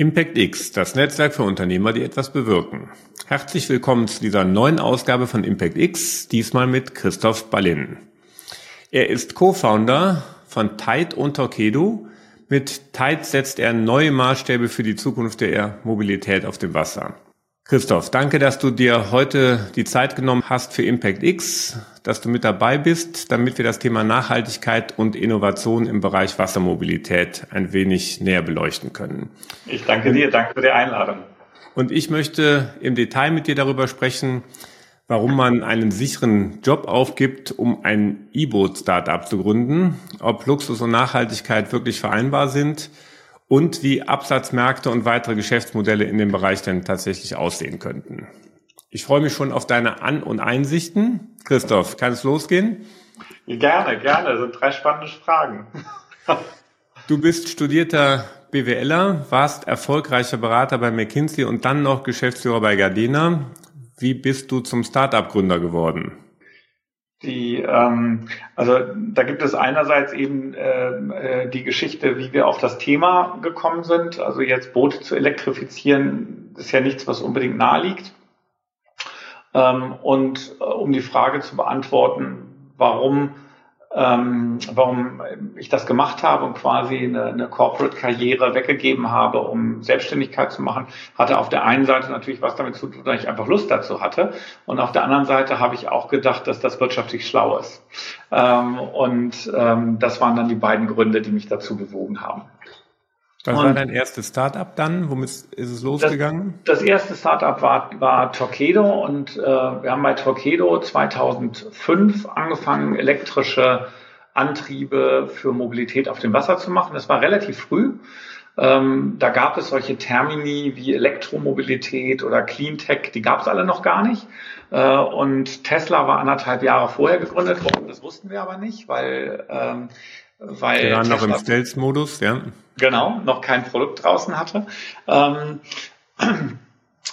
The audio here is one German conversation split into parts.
Impact X, das Netzwerk für Unternehmer, die etwas bewirken. Herzlich willkommen zu dieser neuen Ausgabe von Impact X, diesmal mit Christoph Ballin. Er ist Co-Founder von Tide und Torquedo. Mit Tide setzt er neue Maßstäbe für die Zukunft der Mobilität auf dem Wasser. Christoph, danke, dass du dir heute die Zeit genommen hast für Impact X, dass du mit dabei bist, damit wir das Thema Nachhaltigkeit und Innovation im Bereich Wassermobilität ein wenig näher beleuchten können. Ich danke dir, danke für die Einladung. Und ich möchte im Detail mit dir darüber sprechen, warum man einen sicheren Job aufgibt, um ein E-Boot-Startup zu gründen, ob Luxus und Nachhaltigkeit wirklich vereinbar sind und wie Absatzmärkte und weitere Geschäftsmodelle in dem Bereich denn tatsächlich aussehen könnten. Ich freue mich schon auf deine An- und Einsichten. Christoph, kann es losgehen? Gerne, gerne. Das sind drei spannende Fragen. du bist studierter BWLer, warst erfolgreicher Berater bei McKinsey und dann noch Geschäftsführer bei Gardena. Wie bist du zum Startup-Gründer geworden? Die, ähm, also da gibt es einerseits eben äh, äh, die Geschichte, wie wir auf das Thema gekommen sind. Also jetzt Boote zu elektrifizieren, ist ja nichts, was unbedingt nahe liegt. Ähm, und äh, um die Frage zu beantworten, warum ähm, warum ich das gemacht habe und quasi eine, eine Corporate-Karriere weggegeben habe, um Selbstständigkeit zu machen, hatte auf der einen Seite natürlich was damit zu tun, dass ich einfach Lust dazu hatte. Und auf der anderen Seite habe ich auch gedacht, dass das wirtschaftlich schlau ist. Ähm, und ähm, das waren dann die beiden Gründe, die mich dazu bewogen haben. Was und war dein erstes Startup dann? Womit ist es losgegangen? Das, das erste Startup war, war Torquedo und äh, wir haben bei Torquedo 2005 angefangen, elektrische Antriebe für Mobilität auf dem Wasser zu machen. Das war relativ früh. Ähm, da gab es solche Termini wie Elektromobilität oder Cleantech, die gab es alle noch gar nicht. Äh, und Tesla war anderthalb Jahre vorher gegründet worden. Das wussten wir aber nicht, weil ähm, weil wir waren noch im Stealth-Modus, ja. Genau, noch kein Produkt draußen hatte. Ähm,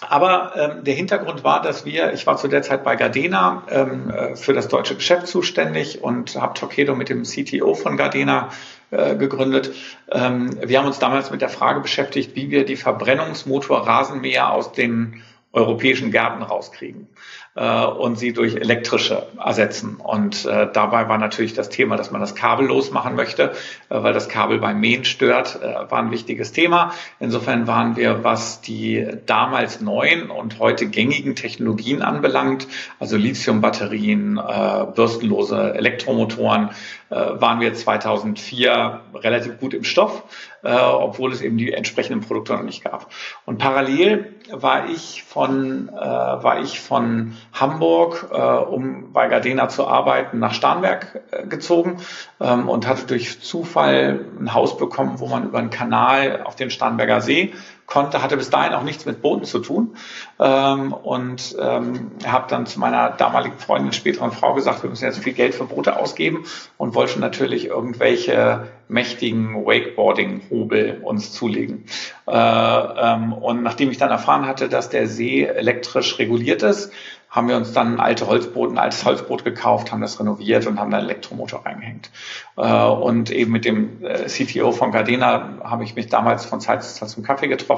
aber ähm, der Hintergrund war, dass wir, ich war zu der Zeit bei Gardena ähm, äh, für das deutsche Geschäft zuständig und habe Torquedo mit dem CTO von Gardena äh, gegründet. Ähm, wir haben uns damals mit der Frage beschäftigt, wie wir die Verbrennungsmotor-Rasenmäher aus den europäischen Gärten rauskriegen äh, und sie durch elektrische ersetzen. Und äh, dabei war natürlich das Thema, dass man das kabellos machen möchte, äh, weil das Kabel beim Mähen stört, äh, war ein wichtiges Thema. Insofern waren wir, was die damals neuen und heute gängigen Technologien anbelangt, also Lithiumbatterien, äh, bürstenlose Elektromotoren, äh, waren wir 2004 relativ gut im Stoff, äh, obwohl es eben die entsprechenden Produkte noch nicht gab. Und parallel war ich von, äh, war ich von Hamburg, äh, um bei Gardena zu arbeiten, nach Starnberg äh, gezogen ähm, und hatte durch Zufall ein Haus bekommen, wo man über einen Kanal auf den Starnberger See konnte, hatte bis dahin auch nichts mit Booten zu tun ähm, und ähm, habe dann zu meiner damaligen Freundin, späteren Frau gesagt, wir müssen jetzt viel Geld für Boote ausgeben und wollte natürlich irgendwelche mächtigen Wakeboarding-Hobel uns zulegen. Äh, ähm, und nachdem ich dann erfahren hatte, dass der See elektrisch reguliert ist, haben wir uns dann alte Holzboot, ein altes Holzboot gekauft, haben das renoviert und haben da einen Elektromotor reingehängt. Äh, und eben mit dem äh, CTO von Gardena habe ich mich damals von Zeit zu Zeit zum Kaffee getroffen.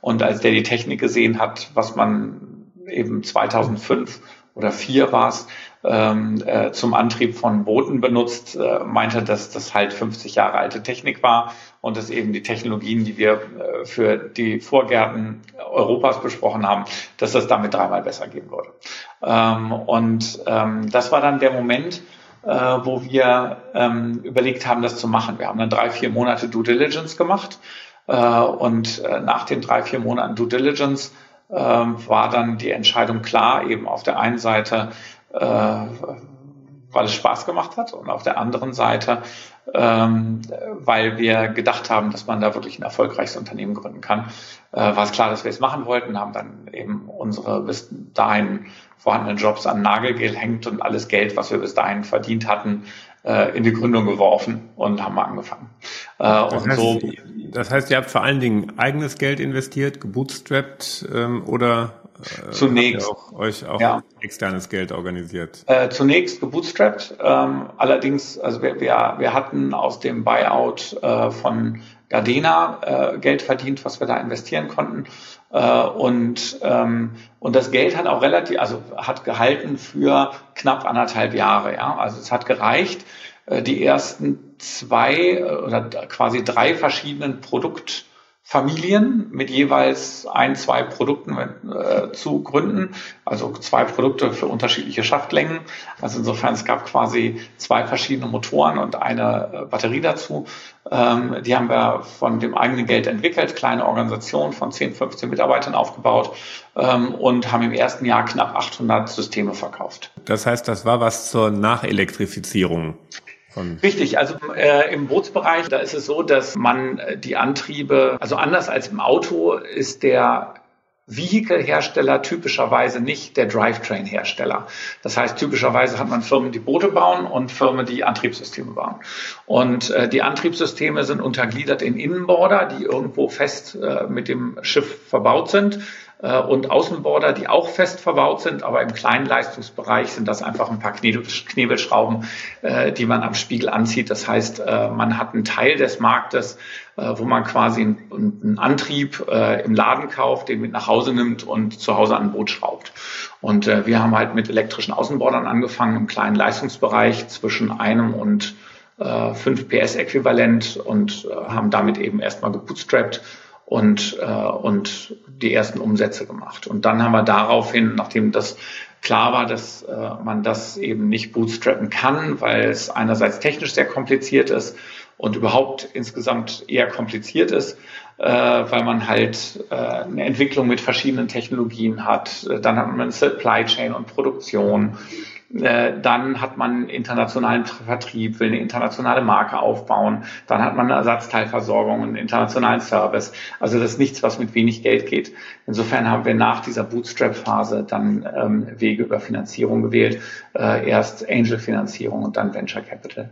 Und als der die Technik gesehen hat, was man eben 2005 oder 4 war es, ähm, äh, zum Antrieb von Booten benutzt, äh, meinte, dass das halt 50 Jahre alte Technik war und dass eben die Technologien, die wir äh, für die Vorgärten Europas besprochen haben, dass das damit dreimal besser gehen würde. Ähm, und ähm, das war dann der Moment, äh, wo wir ähm, überlegt haben, das zu machen. Wir haben dann drei, vier Monate Due Diligence gemacht und äh, nach den drei, vier Monaten Due Diligence ähm, war dann die Entscheidung klar, eben auf der einen Seite äh, weil es Spaß gemacht hat und auf der anderen Seite, ähm, weil wir gedacht haben, dass man da wirklich ein erfolgreiches Unternehmen gründen kann, äh, war es klar, dass wir es machen wollten, haben dann eben unsere bis dahin vorhandenen Jobs an Nagel gehängt und alles Geld, was wir bis dahin verdient hatten, äh, in die Gründung geworfen und haben angefangen. Äh, das, heißt, so, das heißt, ihr habt vor allen Dingen eigenes Geld investiert, gebootstrapped ähm, oder äh, zunächst auch, euch auch ja. externes Geld organisiert? Äh, zunächst gebootstrapped. Ähm, allerdings, also wir, wir, wir hatten aus dem Buyout äh, von Gardena äh, Geld verdient, was wir da investieren konnten. Äh, und, ähm, und das Geld hat auch relativ, also hat gehalten für knapp anderthalb Jahre. Ja? Also es hat gereicht, äh, die ersten zwei äh, oder quasi drei verschiedenen Produkt Familien mit jeweils ein, zwei Produkten äh, zu gründen, also zwei Produkte für unterschiedliche Schachtlängen. Also insofern, es gab quasi zwei verschiedene Motoren und eine äh, Batterie dazu. Ähm, die haben wir von dem eigenen Geld entwickelt, kleine Organisation von 10, 15 Mitarbeitern aufgebaut ähm, und haben im ersten Jahr knapp 800 Systeme verkauft. Das heißt, das war was zur Nachelektrifizierung. Richtig, also äh, im Bootsbereich, da ist es so, dass man äh, die Antriebe, also anders als im Auto ist der Vehikelhersteller typischerweise nicht der Drivetrain-Hersteller. Das heißt, typischerweise hat man Firmen, die Boote bauen und Firmen, die Antriebssysteme bauen. Und äh, die Antriebssysteme sind untergliedert in Innenborder, die irgendwo fest äh, mit dem Schiff verbaut sind. Äh, und Außenborder, die auch fest verbaut sind, aber im kleinen Leistungsbereich sind das einfach ein paar Knebelschrauben, äh, die man am Spiegel anzieht. Das heißt, äh, man hat einen Teil des Marktes, wo man quasi einen Antrieb im Laden kauft, den mit nach Hause nimmt und zu Hause an ein Boot schraubt. Und wir haben halt mit elektrischen Außenbordern angefangen im kleinen Leistungsbereich zwischen einem und 5 PS äquivalent und haben damit eben erstmal gebootstrapped und, äh, und die ersten Umsätze gemacht. Und dann haben wir daraufhin, nachdem das klar war, dass äh, man das eben nicht bootstrappen kann, weil es einerseits technisch sehr kompliziert ist und überhaupt insgesamt eher kompliziert ist, äh, weil man halt äh, eine Entwicklung mit verschiedenen Technologien hat. Dann hat man Supply Chain und Produktion. Äh, dann hat man internationalen Vertrieb, will eine internationale Marke aufbauen, dann hat man eine Ersatzteilversorgung, einen internationalen Service. Also das ist nichts, was mit wenig Geld geht. Insofern haben wir nach dieser Bootstrap-Phase dann ähm, Wege über Finanzierung gewählt. Äh, erst Angel-Finanzierung und dann Venture Capital.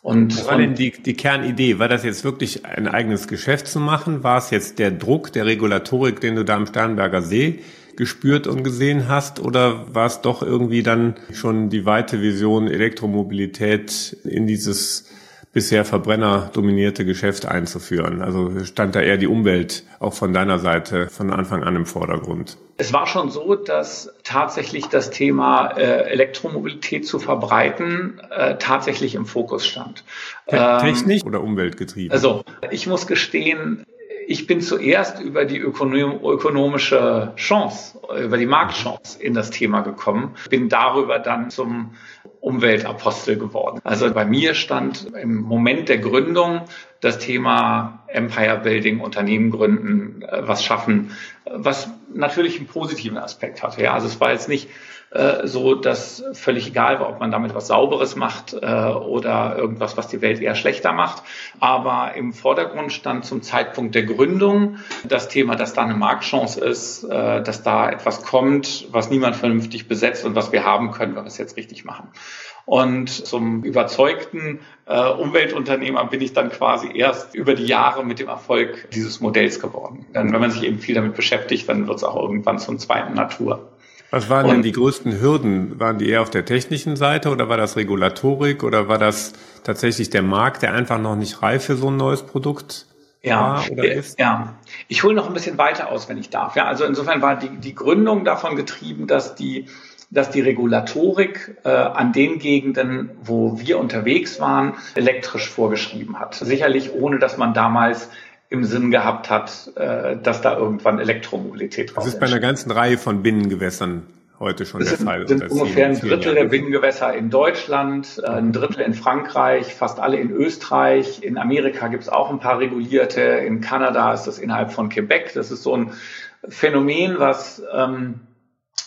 Und, Was war denn die, die Kernidee? War das jetzt wirklich ein eigenes Geschäft zu machen? War es jetzt der Druck der Regulatorik, den du da am Starnberger See gespürt und gesehen hast? Oder war es doch irgendwie dann schon die weite Vision, Elektromobilität in dieses bisher Verbrenner dominierte Geschäft einzuführen? Also stand da eher die Umwelt auch von deiner Seite von Anfang an im Vordergrund? Es war schon so, dass tatsächlich das Thema äh, Elektromobilität zu verbreiten äh, tatsächlich im Fokus stand. Technisch ähm, oder umweltgetrieben? Also ich muss gestehen, ich bin zuerst über die ökonom ökonomische Chance, über die Marktchance in das Thema gekommen, bin darüber dann zum Umweltapostel geworden. Also bei mir stand im Moment der Gründung das Thema Empire Building, Unternehmen gründen, äh, was schaffen, was natürlich einen positiven Aspekt hatte. Ja, also es war jetzt nicht äh, so, dass völlig egal war, ob man damit was Sauberes macht äh, oder irgendwas, was die Welt eher schlechter macht. Aber im Vordergrund stand zum Zeitpunkt der Gründung das Thema, dass da eine Marktchance ist, äh, dass da etwas kommt, was niemand vernünftig besetzt und was wir haben können, wenn wir es jetzt richtig machen. Und zum überzeugten äh, Umweltunternehmer bin ich dann quasi erst über die Jahre mit dem Erfolg dieses Modells geworden. Denn wenn man sich eben viel damit beschäftigt, dann wird es auch irgendwann zum zweiten Natur. Was waren und, denn die größten Hürden? Waren die eher auf der technischen Seite oder war das Regulatorik oder war das tatsächlich der Markt, der einfach noch nicht reif für so ein neues Produkt ja? Ja, ich hole noch ein bisschen weiter aus, wenn ich darf. Ja, also insofern war die, die Gründung davon getrieben, dass die, dass die Regulatorik äh, an den Gegenden, wo wir unterwegs waren, elektrisch vorgeschrieben hat. Sicherlich ohne, dass man damals im Sinn gehabt hat, äh, dass da irgendwann Elektromobilität drauf. Das ist bei einer ganzen Reihe von Binnengewässern heute schon das der sind, Fall. sind ungefähr ein Drittel der Binnengewässer in Deutschland, äh, ein Drittel in Frankreich, fast alle in Österreich. In Amerika gibt es auch ein paar regulierte. In Kanada ist das innerhalb von Quebec. Das ist so ein Phänomen, was, ähm,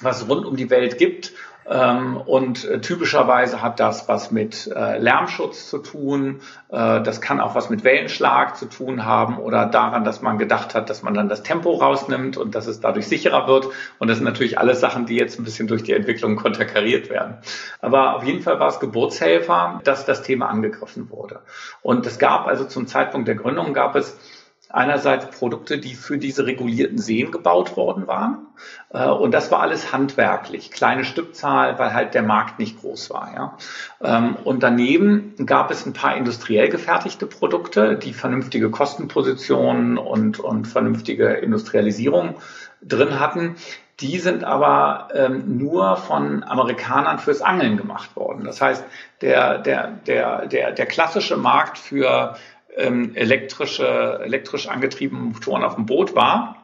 was rund um die Welt gibt ähm, und äh, typischerweise hat das was mit äh, Lärmschutz zu tun. Äh, das kann auch was mit Wellenschlag zu tun haben oder daran, dass man gedacht hat, dass man dann das Tempo rausnimmt und dass es dadurch sicherer wird. Und das sind natürlich alles Sachen, die jetzt ein bisschen durch die Entwicklung konterkariert werden. Aber auf jeden Fall war es Geburtshelfer, dass das Thema angegriffen wurde. Und es gab also zum Zeitpunkt der Gründung gab es einerseits Produkte, die für diese regulierten Seen gebaut worden waren. Äh, und das war alles handwerklich, kleine Stückzahl, weil halt der Markt nicht groß war. Ja. Ähm, und daneben gab es ein paar industriell gefertigte Produkte, die vernünftige Kostenpositionen und, und vernünftige Industrialisierung drin hatten. Die sind aber ähm, nur von Amerikanern fürs Angeln gemacht worden. Das heißt, der, der, der, der, der klassische Markt für ähm, elektrische, elektrisch angetriebene Motoren auf dem Boot war,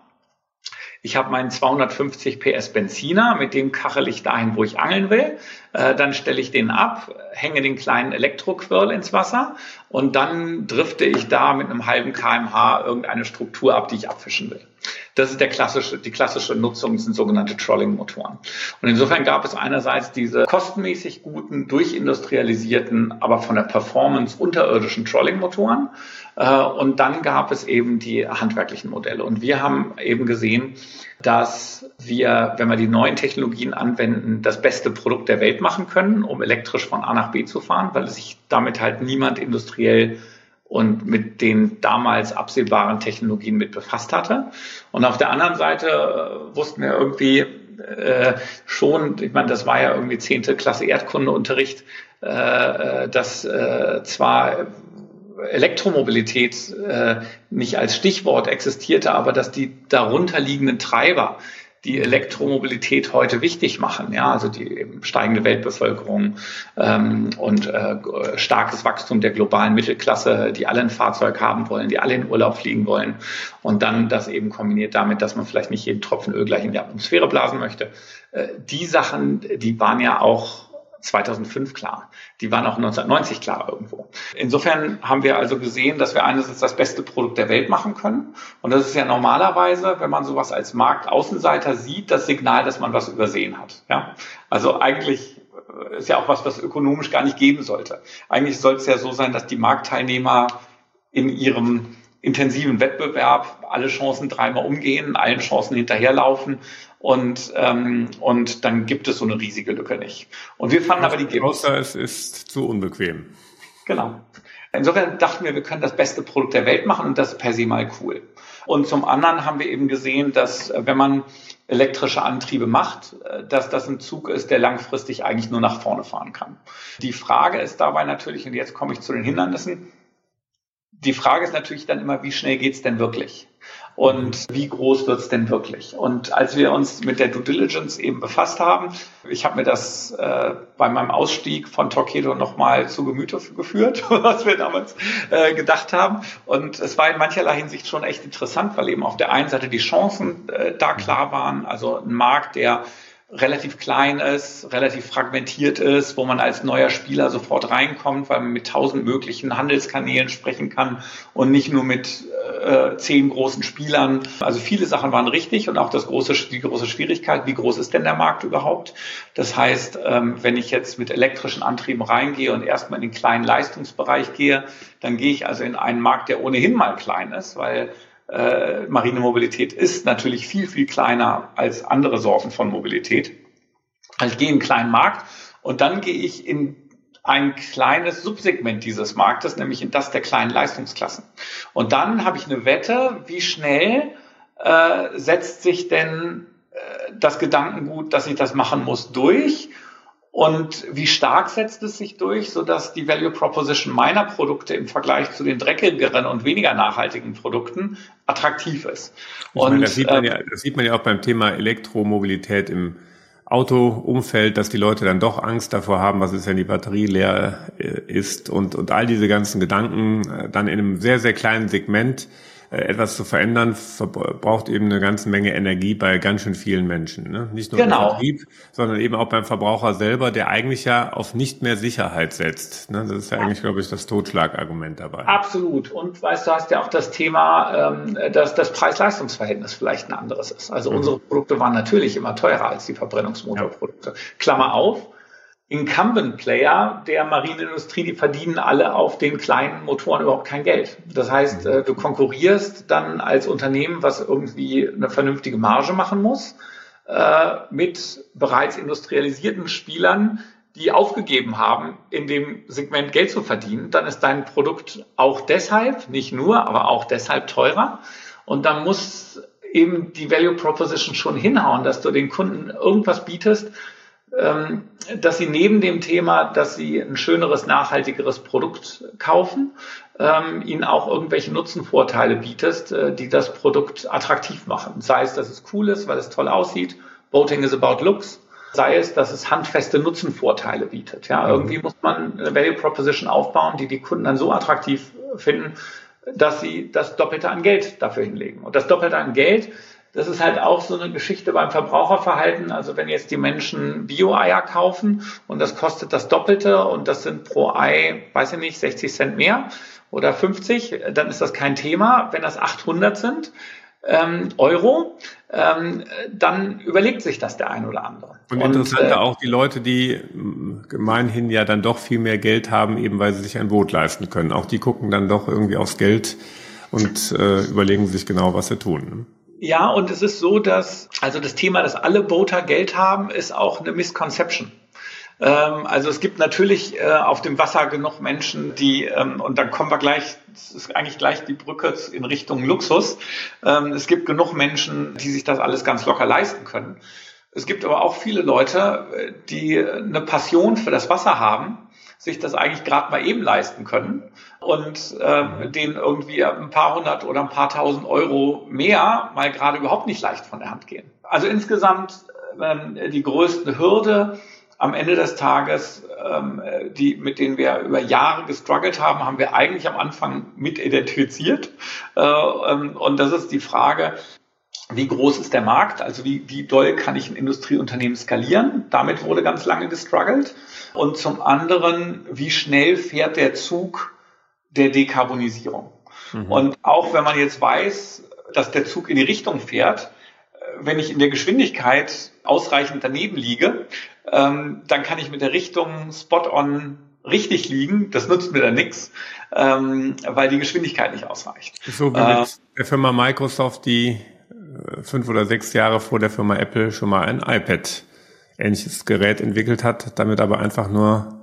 ich habe meinen 250 PS Benziner, mit dem kachel ich dahin, wo ich angeln will. Äh, dann stelle ich den ab, hänge den kleinen Elektroquirl ins Wasser und dann drifte ich da mit einem halben kmh irgendeine Struktur ab, die ich abfischen will. Das ist der klassische, die klassische Nutzung, sind sogenannte Trolling-Motoren. Und insofern gab es einerseits diese kostenmäßig guten, durchindustrialisierten, aber von der Performance unterirdischen Trolling-Motoren. Äh, und dann gab es eben die handwerklichen Modelle. Und wir haben eben gesehen, dass wir, wenn wir die neuen Technologien anwenden, das beste Produkt der Welt machen können, um elektrisch von A nach B zu fahren, weil sich damit halt niemand industriell und mit den damals absehbaren Technologien mit befasst hatte. Und auf der anderen Seite äh, wussten wir irgendwie äh, schon, ich meine, das war ja irgendwie zehnte Klasse Erdkundeunterricht, äh, äh dass äh, zwar Elektromobilität äh, nicht als Stichwort existierte, aber dass die darunterliegenden Treiber die Elektromobilität heute wichtig machen. Ja, also die steigende Weltbevölkerung ähm, und äh, starkes Wachstum der globalen Mittelklasse, die alle ein Fahrzeug haben wollen, die alle in Urlaub fliegen wollen und dann das eben kombiniert damit, dass man vielleicht nicht jeden Tropfen Öl gleich in die Atmosphäre blasen möchte. Äh, die Sachen, die waren ja auch 2005 klar. Die waren auch 1990 klar irgendwo. Insofern haben wir also gesehen, dass wir einerseits das beste Produkt der Welt machen können. Und das ist ja normalerweise, wenn man sowas als Marktaußenseiter sieht, das Signal, dass man was übersehen hat. Ja? Also eigentlich äh, ist ja auch was, was ökonomisch gar nicht geben sollte. Eigentlich soll es ja so sein, dass die Marktteilnehmer in ihrem intensiven Wettbewerb alle Chancen dreimal umgehen, allen Chancen hinterherlaufen und, ähm, und dann gibt es so eine riesige Lücke nicht. Und wir fanden aber die gibt Außer es ist zu unbequem. Genau. Insofern dachten wir, wir können das beste Produkt der Welt machen und das ist per se mal cool. Und zum anderen haben wir eben gesehen, dass äh, wenn man elektrische Antriebe macht, äh, dass das ein Zug ist, der langfristig eigentlich nur nach vorne fahren kann. Die Frage ist dabei natürlich, und jetzt komme ich zu den Hindernissen, die Frage ist natürlich dann immer, wie schnell geht's denn wirklich? Und wie groß wird's denn wirklich? Und als wir uns mit der Due Diligence eben befasst haben, ich habe mir das äh, bei meinem Ausstieg von Torquedo nochmal zu Gemüte geführt, was wir damals äh, gedacht haben. Und es war in mancherlei Hinsicht schon echt interessant, weil eben auf der einen Seite die Chancen äh, da klar waren, also ein Markt, der relativ klein ist, relativ fragmentiert ist, wo man als neuer Spieler sofort reinkommt, weil man mit tausend möglichen Handelskanälen sprechen kann und nicht nur mit äh, zehn großen Spielern. Also viele Sachen waren richtig und auch das große, die große Schwierigkeit, wie groß ist denn der Markt überhaupt? Das heißt, ähm, wenn ich jetzt mit elektrischen Antrieben reingehe und erstmal in den kleinen Leistungsbereich gehe, dann gehe ich also in einen Markt, der ohnehin mal klein ist, weil äh, marine Mobilität ist natürlich viel, viel kleiner als andere Sorten von Mobilität. Also ich gehe in einen kleinen Markt und dann gehe ich in ein kleines Subsegment dieses Marktes, nämlich in das der kleinen Leistungsklassen. Und dann habe ich eine Wette, wie schnell äh, setzt sich denn äh, das Gedankengut, dass ich das machen muss, durch und wie stark setzt es sich durch, sodass die Value Proposition meiner Produkte im Vergleich zu den dreckigeren und weniger nachhaltigen Produkten attraktiv ist. Und meine, das, sieht man ja, ähm, das sieht man ja auch beim Thema Elektromobilität im Autoumfeld, dass die Leute dann doch Angst davor haben, was ist, wenn die Batterie leer äh, ist und, und all diese ganzen Gedanken äh, dann in einem sehr, sehr kleinen Segment äh, etwas zu verändern, braucht eben eine ganze Menge Energie bei ganz schön vielen Menschen. Ne? Nicht nur genau. im Vertrieb, sondern eben auch beim Verbraucher selber, der eigentlich ja auf nicht mehr Sicherheit setzt. Ne? Das ist ja eigentlich, glaube ich, das Totschlagargument dabei. Absolut. Und weißt du, hast ja auch das Thema, ähm, dass das Preis-Leistungs-Verhältnis vielleicht ein anderes ist. Also mhm. unsere Produkte waren natürlich immer teurer als die Verbrennungsmotorprodukte. Ja. Klammer auf, Incumbent-Player der Marineindustrie, die verdienen alle auf den kleinen Motoren überhaupt kein Geld. Das heißt, äh, du konkurrierst dann als Unternehmen, was irgendwie eine vernünftige Marge machen muss, äh, mit bereits industrialisierten Spielern, die aufgegeben haben, in dem Segment Geld zu verdienen, dann ist dein Produkt auch deshalb, nicht nur, aber auch deshalb teurer. Und dann muss eben die Value Proposition schon hinhauen, dass du den Kunden irgendwas bietest, dass sie neben dem Thema, dass sie ein schöneres, nachhaltigeres Produkt kaufen, ähm, ihnen auch irgendwelche Nutzenvorteile bietest, äh, die das Produkt attraktiv machen. Sei es, dass es cool ist, weil es toll aussieht. Boating is about looks sei es, dass es handfeste Nutzenvorteile bietet. Ja, mhm. irgendwie muss man eine Value Proposition aufbauen, die die Kunden dann so attraktiv finden, dass sie das Doppelte an Geld dafür hinlegen. Und das Doppelte an Geld, das ist halt auch so eine Geschichte beim Verbraucherverhalten. Also wenn jetzt die Menschen Bio-Eier kaufen und das kostet das Doppelte und das sind pro Ei, weiß ich nicht, 60 Cent mehr oder 50, dann ist das kein Thema. Wenn das 800 sind, ähm, Euro, ähm, dann überlegt sich das der ein oder andere. Und, interessanter äh, auch die Leute, die gemeinhin ja dann doch viel mehr Geld haben, eben weil sie sich ein Boot leisten können. Auch die gucken dann doch irgendwie aufs Geld und äh, überlegen sich genau, was sie tun. Ja, und es ist so, dass also das Thema, dass alle Boater Geld haben, ist auch eine Misconception. Ähm, also es gibt natürlich äh, auf dem Wasser genug Menschen, die, ähm, und dann kommen wir gleich, das ist eigentlich gleich die Brücke in Richtung Luxus. Ähm, es gibt genug Menschen, die sich das alles ganz locker leisten können. Es gibt aber auch viele Leute, äh, die eine Passion für das Wasser haben, sich das eigentlich gerade mal eben leisten können und äh, denen irgendwie ein paar hundert oder ein paar tausend Euro mehr mal gerade überhaupt nicht leicht von der Hand gehen. Also insgesamt äh, die größte Hürde am Ende des Tages, ähm, die, mit denen wir über Jahre gestruggelt haben, haben wir eigentlich am Anfang mit identifiziert. Äh, ähm, und das ist die Frage, wie groß ist der Markt? Also wie, wie doll kann ich ein Industrieunternehmen skalieren? Damit wurde ganz lange gestruggelt. Und zum anderen, wie schnell fährt der Zug der Dekarbonisierung? Mhm. Und auch wenn man jetzt weiß, dass der Zug in die Richtung fährt, wenn ich in der Geschwindigkeit ausreichend daneben liege, ähm, dann kann ich mit der Richtung spot-on richtig liegen. Das nutzt mir dann nichts, ähm, weil die Geschwindigkeit nicht ausreicht. So wie äh, mit der Firma Microsoft, die äh, fünf oder sechs Jahre vor der Firma Apple schon mal ein iPad ähnliches Gerät entwickelt hat, damit aber einfach nur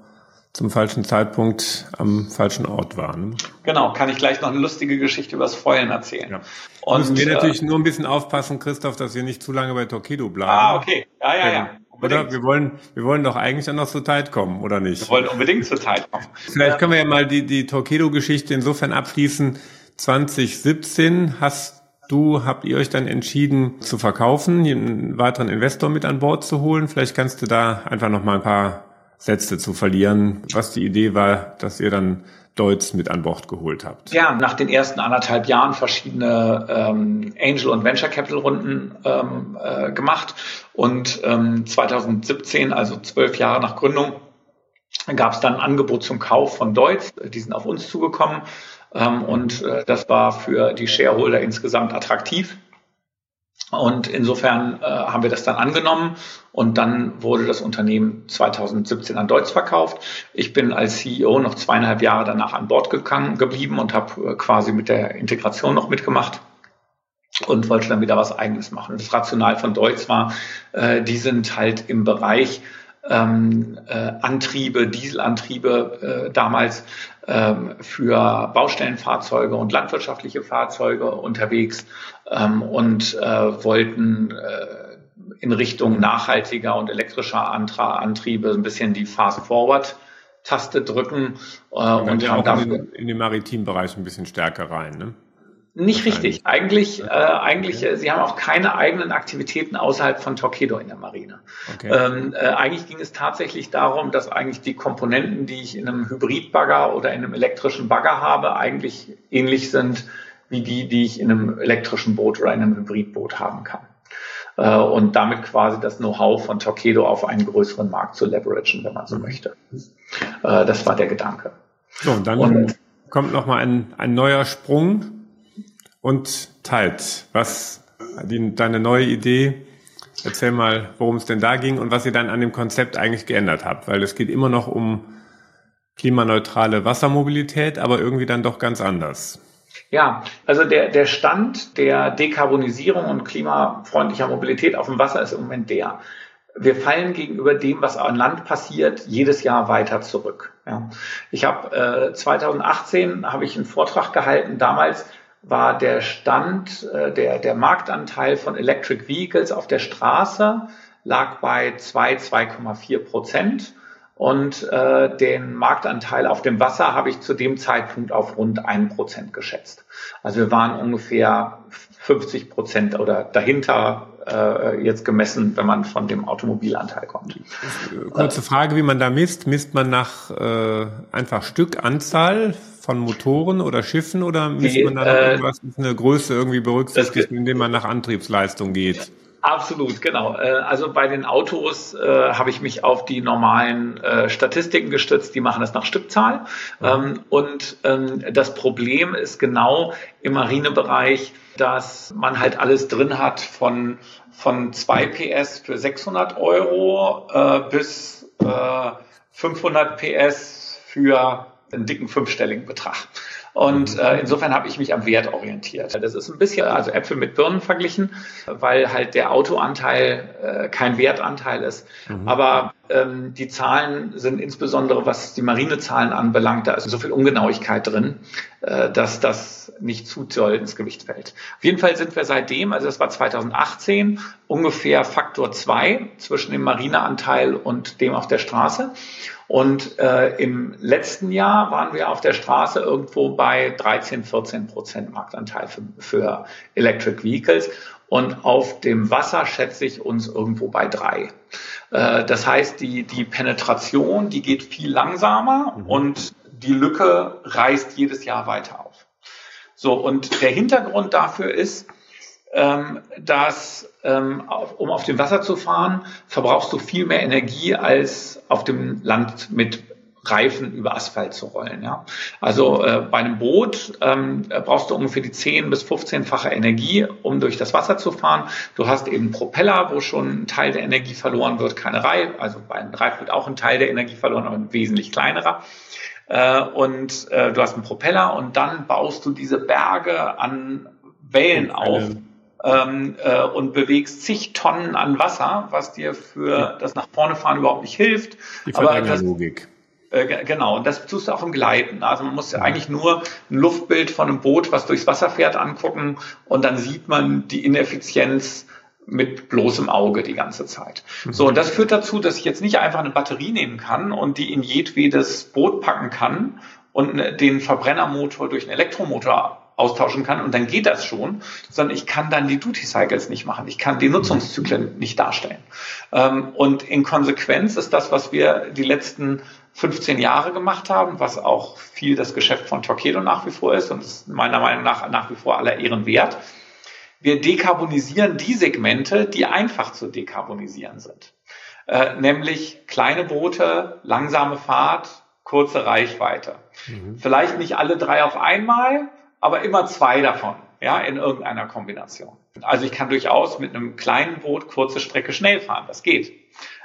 zum falschen Zeitpunkt am falschen Ort waren. Genau, kann ich gleich noch eine lustige Geschichte über das Feuern erzählen. Ja. Und müssen wir äh, natürlich nur ein bisschen aufpassen, Christoph, dass wir nicht zu lange bei Torpedo bleiben. Ah, okay. Ja, ja, ja. Oder wir wollen, wir wollen doch eigentlich dann noch zur Zeit kommen, oder nicht? Wir wollen unbedingt zur Zeit kommen. Vielleicht können wir ja mal die, die Torpedo-Geschichte insofern abschließen. 2017 hast du, habt ihr euch dann entschieden zu verkaufen, einen weiteren Investor mit an Bord zu holen. Vielleicht kannst du da einfach noch mal ein paar Sätze zu verlieren, was die Idee war, dass ihr dann Deutz mit an Bord geholt habt. Ja, nach den ersten anderthalb Jahren verschiedene ähm, Angel- und Venture Capital-Runden ähm, äh, gemacht und ähm, 2017, also zwölf Jahre nach Gründung, gab es dann ein Angebot zum Kauf von Deutz. Die sind auf uns zugekommen ähm, und äh, das war für die Shareholder insgesamt attraktiv. Und insofern äh, haben wir das dann angenommen und dann wurde das Unternehmen 2017 an Deutz verkauft. Ich bin als CEO noch zweieinhalb Jahre danach an Bord gegangen, geblieben und habe äh, quasi mit der Integration noch mitgemacht und wollte dann wieder was Eigenes machen. Das Rational von Deutz war, äh, die sind halt im Bereich ähm, äh, Antriebe, Dieselantriebe äh, damals ähm, für Baustellenfahrzeuge und landwirtschaftliche Fahrzeuge unterwegs ähm, und äh, wollten äh, in Richtung nachhaltiger und elektrischer Antra Antriebe ein bisschen die Fast-Forward-Taste drücken äh, und haben dafür in, in den maritimen Bereich ein bisschen stärker rein. Ne? Nicht richtig. Eigentlich, äh, eigentlich, äh, sie haben auch keine eigenen Aktivitäten außerhalb von Torpedo in der Marine. Okay. Ähm, äh, eigentlich ging es tatsächlich darum, dass eigentlich die Komponenten, die ich in einem Hybridbagger oder in einem elektrischen Bagger habe, eigentlich ähnlich sind wie die, die ich in einem elektrischen Boot oder in einem Hybridboot haben kann. Äh, und damit quasi das Know-how von Torpedo auf einen größeren Markt zu leveragen, wenn man so möchte. Äh, das war der Gedanke. So, und dann und, kommt nochmal ein, ein neuer Sprung und teilt. Was die, deine neue Idee? Erzähl mal, worum es denn da ging und was ihr dann an dem Konzept eigentlich geändert habt, weil es geht immer noch um klimaneutrale Wassermobilität, aber irgendwie dann doch ganz anders. Ja, also der, der Stand der Dekarbonisierung und klimafreundlicher Mobilität auf dem Wasser ist im Moment der. wir fallen gegenüber dem, was an Land passiert, jedes Jahr weiter zurück. Ja. Ich habe äh, 2018 habe ich einen Vortrag gehalten. Damals war der Stand, äh, der, der Marktanteil von Electric Vehicles auf der Straße lag bei 2, 2,4 Prozent. Und äh, den Marktanteil auf dem Wasser habe ich zu dem Zeitpunkt auf rund ein Prozent geschätzt. Also wir waren ungefähr 50 Prozent oder dahinter äh, jetzt gemessen, wenn man von dem Automobilanteil kommt. Kurze Frage, wie man da misst. Misst man nach äh, einfach Stückanzahl von Motoren oder Schiffen oder misst man da äh, irgendwas, eine Größe irgendwie berücksichtigen, indem man nach Antriebsleistung geht? Absolut, genau. Äh, also bei den Autos äh, habe ich mich auf die normalen äh, Statistiken gestützt, die machen das nach Stückzahl. Mhm. und ähm, das Problem ist genau im Marinebereich, dass man halt alles drin hat von, von 2 PS für 600 Euro äh, bis äh, 500 PS für einen dicken fünfstelligen Betrag. Und mhm. äh, insofern habe ich mich am Wert orientiert. Das ist ein bisschen, also Äpfel mit Birnen verglichen, weil halt der Autoanteil äh, kein Wertanteil ist. Mhm. Aber ähm, die Zahlen sind insbesondere, was die Marinezahlen anbelangt, da ist so viel Ungenauigkeit drin, äh, dass das nicht zu doll ins Gewicht fällt. Auf jeden Fall sind wir seitdem, also das war 2018, ungefähr Faktor zwei zwischen dem Marineanteil und dem auf der Straße. Und äh, im letzten Jahr waren wir auf der Straße irgendwo bei 13, 14 Prozent Marktanteil für, für Electric Vehicles. Und auf dem Wasser schätze ich uns irgendwo bei drei. Äh, das heißt, die, die Penetration, die geht viel langsamer mhm. und die Lücke reißt jedes Jahr weiter auf. So, und der Hintergrund dafür ist, dass ähm, um auf dem Wasser zu fahren, verbrauchst du viel mehr Energie als auf dem Land mit Reifen über Asphalt zu rollen. Ja? Also äh, bei einem Boot ähm, brauchst du ungefähr die 10 bis 15-fache Energie, um durch das Wasser zu fahren. Du hast eben Propeller, wo schon ein Teil der Energie verloren wird, keine Reife. Also bei einem Reif wird auch ein Teil der Energie verloren, aber ein wesentlich kleinerer. Äh, und äh, du hast einen Propeller und dann baust du diese Berge an Wellen auf ähm, äh, und bewegst zig Tonnen an Wasser, was dir für ja. das nach vorne fahren überhaupt nicht hilft. Die Aber das, Logik. Äh, genau, und das tust du auch im Gleiten. Also man muss ja eigentlich nur ein Luftbild von einem Boot, was durchs Wasser fährt, angucken und dann sieht man die Ineffizienz mit bloßem Auge die ganze Zeit. Mhm. So, und das führt dazu, dass ich jetzt nicht einfach eine Batterie nehmen kann und die in jedwedes Boot packen kann und den Verbrennermotor durch einen Elektromotor austauschen kann und dann geht das schon, sondern ich kann dann die Duty Cycles nicht machen. Ich kann die Nutzungszyklen nicht darstellen. Ähm, und in Konsequenz ist das, was wir die letzten 15 Jahre gemacht haben, was auch viel das Geschäft von Torquedo nach wie vor ist und ist meiner Meinung nach nach wie vor aller Ehren wert. Wir dekarbonisieren die Segmente, die einfach zu dekarbonisieren sind. Äh, nämlich kleine Boote, langsame Fahrt, kurze Reichweite. Mhm. Vielleicht nicht alle drei auf einmal, aber immer zwei davon, ja, in irgendeiner Kombination. Also ich kann durchaus mit einem kleinen Boot kurze Strecke schnell fahren, das geht.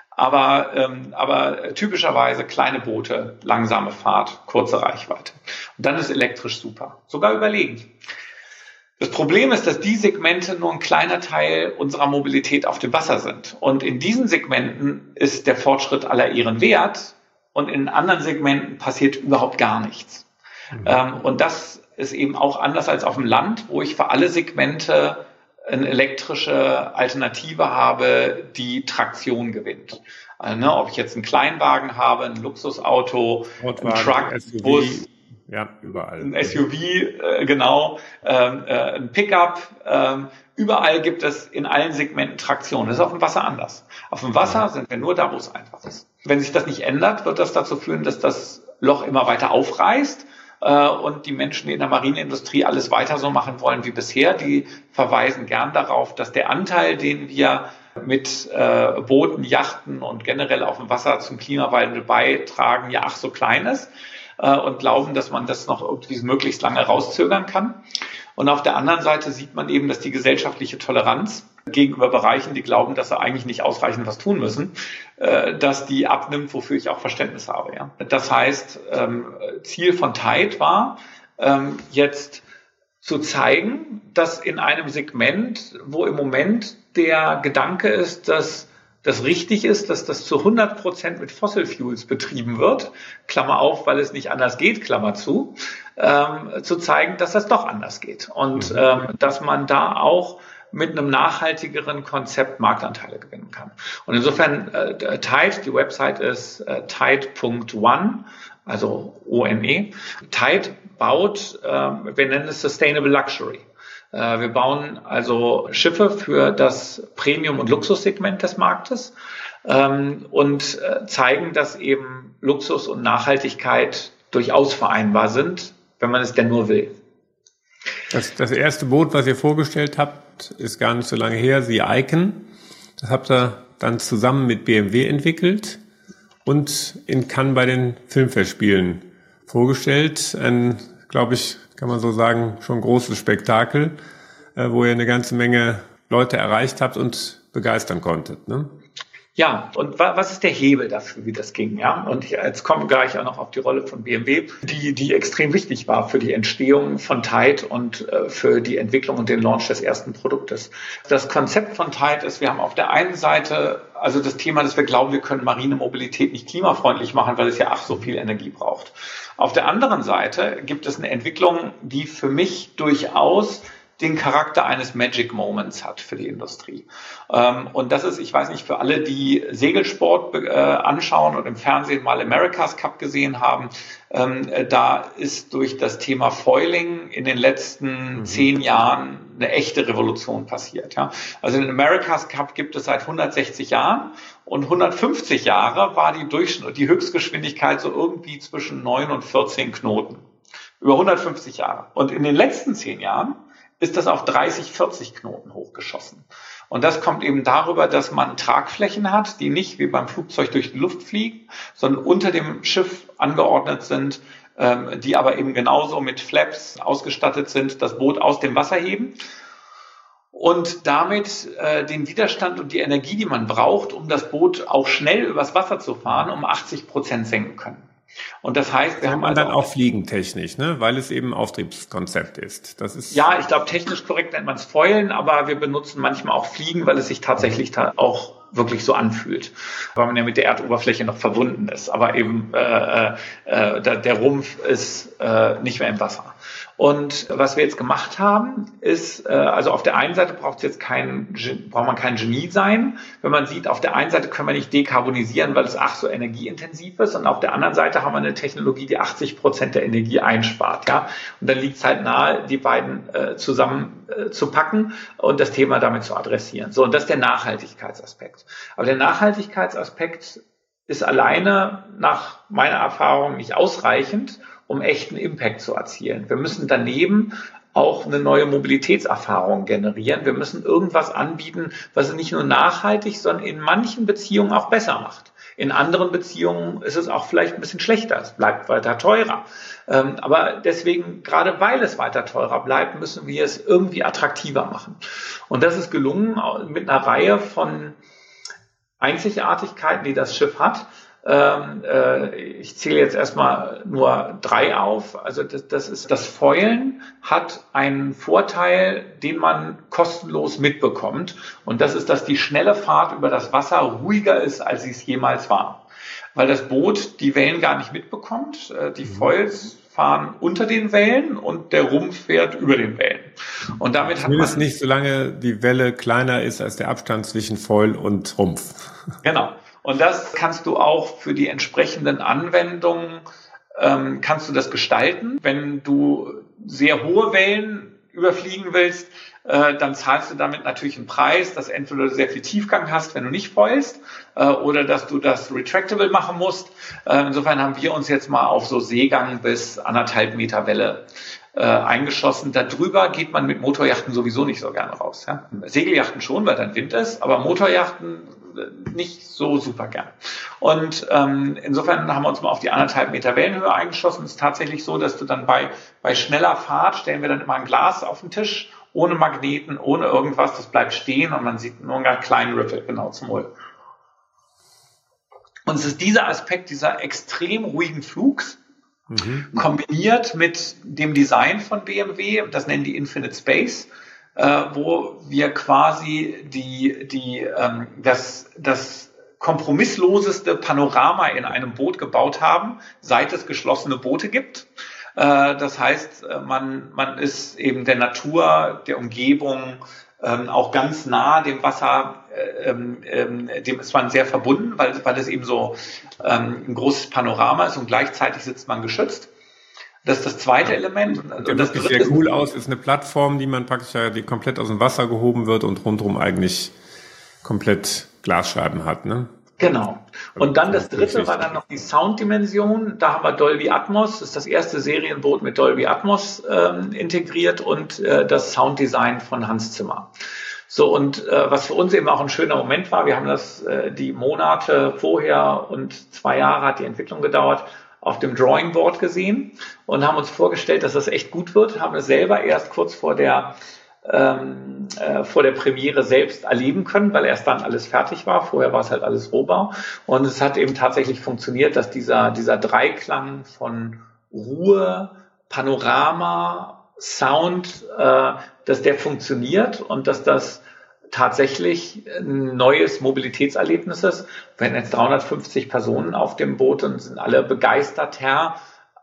Aber, ähm, aber typischerweise kleine Boote, langsame Fahrt, kurze Reichweite. Und dann ist elektrisch super, sogar überlegen. Das Problem ist, dass die Segmente nur ein kleiner Teil unserer Mobilität auf dem Wasser sind. Und in diesen Segmenten ist der Fortschritt aller ihren wert und in anderen Segmenten passiert überhaupt gar nichts. Mhm. Ähm, und das ist eben auch anders als auf dem Land, wo ich für alle Segmente eine elektrische Alternative habe, die Traktion gewinnt. Also, ne, ob ich jetzt einen Kleinwagen habe, ein Luxusauto, ein Truck, SUV, Bus, ja, überall. Ein SUV, äh, genau, ähm, äh, ein Pickup. Ähm, überall gibt es in allen Segmenten Traktion. Das ist auf dem Wasser anders. Auf dem Wasser sind wir nur da, wo es einfach ist. Wenn sich das nicht ändert, wird das dazu führen, dass das Loch immer weiter aufreißt und die Menschen in der Marineindustrie alles weiter so machen wollen wie bisher. Die verweisen gern darauf, dass der Anteil, den wir mit äh, Booten, Yachten und generell auf dem Wasser zum Klimawandel beitragen, ja ach so klein ist äh, und glauben, dass man das noch irgendwie möglichst lange rauszögern kann. Und auf der anderen Seite sieht man eben, dass die gesellschaftliche Toleranz gegenüber Bereichen, die glauben, dass sie eigentlich nicht ausreichend was tun müssen, äh, dass die abnimmt, wofür ich auch Verständnis habe. Ja? Das heißt, ähm, Ziel von Tide war, ähm, jetzt zu zeigen, dass in einem Segment, wo im Moment der Gedanke ist, dass das richtig ist, dass das zu 100 Prozent mit Fossil Fuels betrieben wird, Klammer auf, weil es nicht anders geht, Klammer zu, ähm, zu zeigen, dass das doch anders geht und mhm. ähm, dass man da auch mit einem nachhaltigeren Konzept Marktanteile gewinnen kann. Und insofern äh, Tide, die Website ist äh, tide.one, also O-N-E. Tide baut, äh, wir nennen es Sustainable Luxury. Äh, wir bauen also Schiffe für das Premium- und Luxussegment des Marktes ähm, und äh, zeigen, dass eben Luxus und Nachhaltigkeit durchaus vereinbar sind, wenn man es denn nur will. Das, das erste Boot, was ihr vorgestellt habt, ist gar nicht so lange her, The Icon. Das habt ihr dann zusammen mit BMW entwickelt und in Cannes bei den Filmfestspielen vorgestellt. Ein, glaube ich, kann man so sagen, schon großes Spektakel, äh, wo ihr eine ganze Menge Leute erreicht habt und begeistern konntet. Ne? Ja, und was ist der Hebel dafür, wie das ging? Ja, und ich, jetzt kommen wir gleich auch noch auf die Rolle von BMW, die, die extrem wichtig war für die Entstehung von Tide und äh, für die Entwicklung und den Launch des ersten Produktes. Das Konzept von Tide ist, wir haben auf der einen Seite also das Thema, dass wir glauben, wir können marine Mobilität nicht klimafreundlich machen, weil es ja ach so viel Energie braucht. Auf der anderen Seite gibt es eine Entwicklung, die für mich durchaus den Charakter eines Magic Moments hat für die Industrie. Ähm, und das ist, ich weiß nicht, für alle, die Segelsport äh, anschauen und im Fernsehen mal America's Cup gesehen haben, ähm, äh, da ist durch das Thema Foiling in den letzten mhm. zehn Jahren eine echte Revolution passiert. Ja? Also den America's Cup gibt es seit 160 Jahren und 150 Jahre war die Durchschnitt, die Höchstgeschwindigkeit so irgendwie zwischen 9 und 14 Knoten. Über 150 Jahre. Und in den letzten zehn Jahren ist das auf 30, 40 Knoten hochgeschossen. Und das kommt eben darüber, dass man Tragflächen hat, die nicht wie beim Flugzeug durch die Luft fliegen, sondern unter dem Schiff angeordnet sind, ähm, die aber eben genauso mit Flaps ausgestattet sind, das Boot aus dem Wasser heben und damit äh, den Widerstand und die Energie, die man braucht, um das Boot auch schnell übers Wasser zu fahren, um 80 Prozent senken können. Und das heißt, wir haben also dann auch fliegentechnisch, ne? weil es eben Auftriebskonzept ist. Das ist ja, ich glaube, technisch korrekt nennt man es Foilen, aber wir benutzen manchmal auch Fliegen, weil es sich tatsächlich da auch wirklich so anfühlt, weil man ja mit der Erdoberfläche noch verbunden ist, aber eben äh, äh, der, der Rumpf ist äh, nicht mehr im Wasser. Und was wir jetzt gemacht haben, ist, äh, also auf der einen Seite braucht es jetzt kein, braucht man kein Genie sein, wenn man sieht, auf der einen Seite können wir nicht dekarbonisieren, weil es ach so energieintensiv ist, und auf der anderen Seite haben wir eine Technologie, die 80 Prozent der Energie einspart, ja. Und dann liegt es halt nahe, die beiden äh, zusammen äh, zu packen und das Thema damit zu adressieren. So, und das ist der Nachhaltigkeitsaspekt. Aber der Nachhaltigkeitsaspekt ist alleine nach meiner Erfahrung nicht ausreichend, um echten Impact zu erzielen. Wir müssen daneben auch eine neue Mobilitätserfahrung generieren. Wir müssen irgendwas anbieten, was es nicht nur nachhaltig, sondern in manchen Beziehungen auch besser macht. In anderen Beziehungen ist es auch vielleicht ein bisschen schlechter. Es bleibt weiter teurer. Ähm, aber deswegen, gerade weil es weiter teurer bleibt, müssen wir es irgendwie attraktiver machen. Und das ist gelungen mit einer Reihe von Einzigartigkeiten, die das Schiff hat. Ähm, äh, ich zähle jetzt erstmal nur drei auf. Also das, das ist das Feulen hat einen Vorteil, den man kostenlos mitbekommt. Und das ist, dass die schnelle Fahrt über das Wasser ruhiger ist, als sie es jemals war. Weil das Boot die Wellen gar nicht mitbekommt. Äh, die mhm. Foils fahren unter den Wellen und der Rumpf fährt über den Wellen. Und damit Zumindest hat man nicht, solange die Welle kleiner ist als der Abstand zwischen Foil und Rumpf. Genau. Und das kannst du auch für die entsprechenden Anwendungen, ähm, kannst du das gestalten. Wenn du sehr hohe Wellen überfliegen willst, äh, dann zahlst du damit natürlich einen Preis, dass entweder du sehr viel Tiefgang hast, wenn du nicht foilst, äh, oder dass du das retractable machen musst. Äh, insofern haben wir uns jetzt mal auf so Seegang bis anderthalb Meter Welle äh, eingeschossen. Darüber geht man mit Motorjachten sowieso nicht so gerne raus. Ja? Segeljachten schon, weil dann Wind ist, aber Motorjachten nicht so super gern. Und ähm, insofern haben wir uns mal auf die anderthalb Meter Wellenhöhe eingeschossen. Es ist tatsächlich so, dass du dann bei, bei schneller Fahrt stellen wir dann immer ein Glas auf den Tisch, ohne Magneten, ohne irgendwas. Das bleibt stehen und man sieht nur einen kleinen Riffel genau zum Null. Und es ist dieser Aspekt dieser extrem ruhigen Flugs, mhm. kombiniert mit dem Design von BMW, das nennen die Infinite Space, äh, wo wir quasi die, die, ähm, das, das kompromissloseste Panorama in einem Boot gebaut haben, seit es geschlossene Boote gibt. Äh, das heißt, äh, man, man ist eben der Natur, der Umgebung, ähm, auch ganz nah dem Wasser, äh, ähm, ähm, dem ist man sehr verbunden, weil, weil es eben so ähm, ein großes Panorama ist und gleichzeitig sitzt man geschützt. Das ist das zweite Element. Und der das wirklich sehr cool aus, ist eine Plattform, die man praktisch ja, die komplett aus dem Wasser gehoben wird und rundherum eigentlich komplett Glasscheiben hat, ne? Genau. Und dann das dritte war dann noch die Sounddimension. Da haben wir Dolby Atmos, das ist das erste Serienboot mit Dolby Atmos ähm, integriert und äh, das Sounddesign von Hans Zimmer. So, und äh, was für uns eben auch ein schöner Moment war, wir haben das äh, die Monate vorher und zwei Jahre hat die Entwicklung gedauert, auf dem Drawing Board gesehen und haben uns vorgestellt, dass das echt gut wird, haben es selber erst kurz vor der ähm, äh, vor der Premiere selbst erleben können, weil erst dann alles fertig war. Vorher war es halt alles Rohbau. Und es hat eben tatsächlich funktioniert, dass dieser, dieser Dreiklang von Ruhe, Panorama, Sound, äh, dass der funktioniert und dass das tatsächlich ein neues Mobilitätserlebnis ist. Wenn jetzt 350 Personen auf dem Boot und sind alle begeistert, Herr,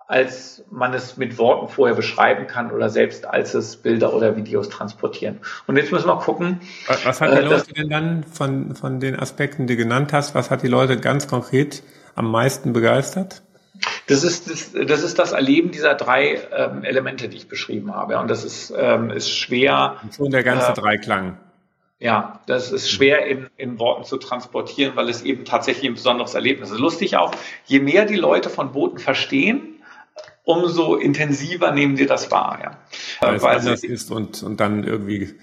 als man es mit Worten vorher beschreiben kann oder selbst als es Bilder oder Videos transportieren. Und jetzt müssen wir gucken. Was, hat die äh, Leute denn dann von, von den Aspekten, die du genannt hast, was hat die Leute ganz konkret am meisten begeistert? Das ist das, das, ist das Erleben dieser drei ähm, Elemente, die ich beschrieben habe. Und das ist, ähm, ist schwer. Und schon der ganze äh, Dreiklang. Ja, das ist schwer in, in Worten zu transportieren, weil es eben tatsächlich ein besonderes Erlebnis ist. Lustig auch, je mehr die Leute von Booten verstehen, umso intensiver nehmen sie das wahr. Ja. Weil es weil anders ist und, und dann irgendwie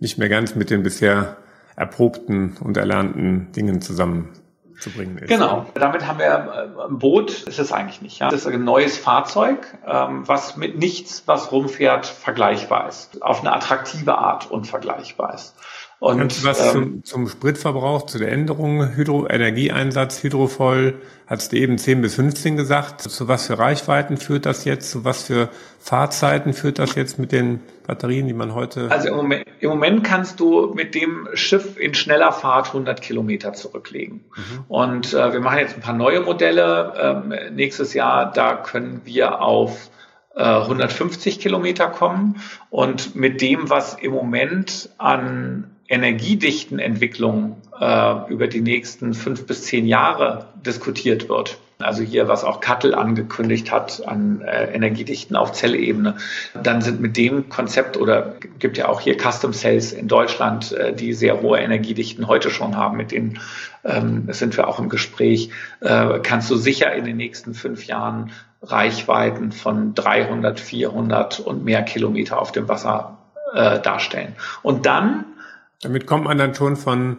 nicht mehr ganz mit den bisher erprobten und erlernten Dingen zusammen zu bringen ist. Genau, damit haben wir äh, ein Boot, ist es eigentlich nicht. Ja? Das ist ein neues Fahrzeug, ähm, was mit nichts, was rumfährt, vergleichbar ist. Auf eine attraktive Art unvergleichbar ist. Und, Kannst du was ähm, zum, zum Spritverbrauch, zu der Änderung, Hydro, Energieeinsatz, Hydrovoll, hast du eben 10 bis 15 gesagt. Zu was für Reichweiten führt das jetzt? Zu was für Fahrzeiten führt das jetzt mit den Batterien, die man heute... Also im Moment, im Moment kannst du mit dem Schiff in schneller Fahrt 100 Kilometer zurücklegen. Mhm. Und äh, wir machen jetzt ein paar neue Modelle. Ähm, nächstes Jahr, da können wir auf 150 äh, Kilometer kommen. Und mit dem, was im Moment an energiedichten Entwicklung äh, über die nächsten fünf bis zehn Jahre diskutiert wird. Also hier, was auch Kattel angekündigt hat an äh, Energiedichten auf Zellebene. Dann sind mit dem Konzept oder gibt ja auch hier Custom Cells in Deutschland, äh, die sehr hohe Energiedichten heute schon haben, mit denen ähm, sind wir auch im Gespräch, äh, kannst du sicher in den nächsten fünf Jahren Reichweiten von 300, 400 und mehr Kilometer auf dem Wasser äh, darstellen. Und dann damit kommt man dann schon von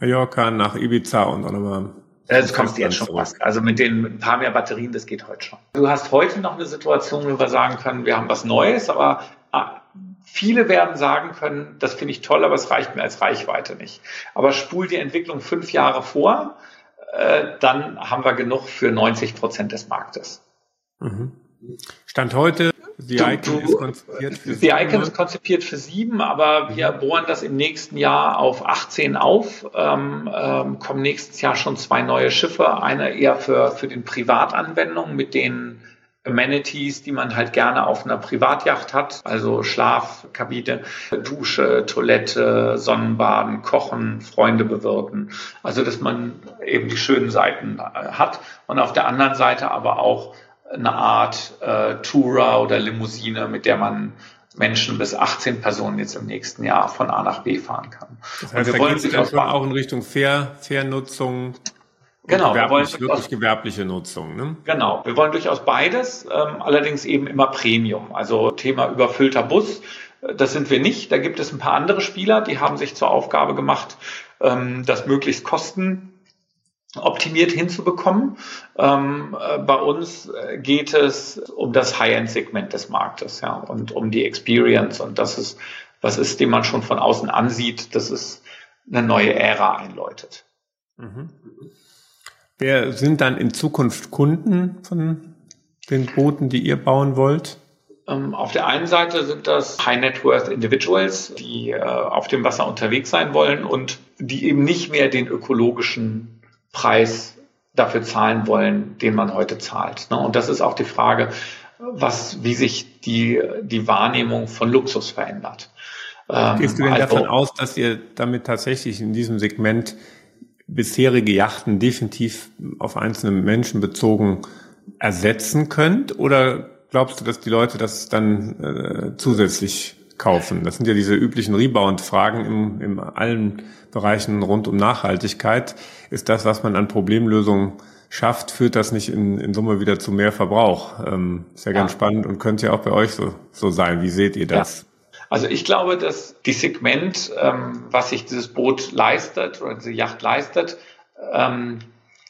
Mallorca nach Ibiza und auch nochmal. Das kommt jetzt schon was. Also mit den mit ein paar mehr Batterien, das geht heute schon. Du hast heute noch eine Situation, wo wir sagen können, wir haben was Neues, aber ah, viele werden sagen können, das finde ich toll, aber es reicht mir als Reichweite nicht. Aber spul die Entwicklung fünf Jahre vor, äh, dann haben wir genug für 90 Prozent des Marktes. Mhm. Stand heute The Icon ist konzipiert für The Icon ist konzipiert für sieben, aber wir bohren das im nächsten Jahr auf 18 auf. Ähm, ähm, kommen nächstes Jahr schon zwei neue Schiffe. Eine eher für, für den Privatanwendungen mit den Amenities, die man halt gerne auf einer Privatjacht hat, also Schlafkabine, Dusche, Toilette, Sonnenbaden, Kochen, Freunde bewirten. Also dass man eben die schönen Seiten äh, hat und auf der anderen Seite aber auch eine Art äh, Tourer oder Limousine, mit der man Menschen bis 18 Personen jetzt im nächsten Jahr von A nach B fahren kann. Das heißt, wir da wollen geht es schon auch in Richtung Fair, Fairnutzung. Genau, wir wollen wirklich gewerbliche Nutzung. Ne? Genau, wir wollen durchaus beides, ähm, allerdings eben immer Premium. Also Thema überfüllter Bus, äh, das sind wir nicht. Da gibt es ein paar andere Spieler, die haben sich zur Aufgabe gemacht, ähm, das möglichst kosten optimiert hinzubekommen. Ähm, äh, bei uns äh, geht es um das High-End-Segment des Marktes, ja, und um die Experience und das ist, was ist, den man schon von außen ansieht, dass es eine neue Ära einläutet. Mhm. Wer sind dann in Zukunft Kunden von den Booten, die ihr bauen wollt? Ähm, auf der einen Seite sind das High Net Worth Individuals, die äh, auf dem Wasser unterwegs sein wollen und die eben nicht mehr den ökologischen Preis dafür zahlen wollen, den man heute zahlt. Ne? Und das ist auch die Frage, was, wie sich die, die Wahrnehmung von Luxus verändert. Ähm, Gehst du denn also, davon aus, dass ihr damit tatsächlich in diesem Segment bisherige Yachten definitiv auf einzelne Menschen bezogen ersetzen könnt? Oder glaubst du, dass die Leute das dann äh, zusätzlich kaufen? Das sind ja diese üblichen Rebound-Fragen im, in allen Bereichen rund um Nachhaltigkeit. Ist das, was man an Problemlösungen schafft, führt das nicht in, in Summe wieder zu mehr Verbrauch? Ähm, ist ja, ja, ganz spannend und könnte ja auch bei euch so, so sein. Wie seht ihr das? Ja. Also ich glaube, dass die Segment, ähm, was sich dieses Boot leistet oder diese Yacht leistet, ähm,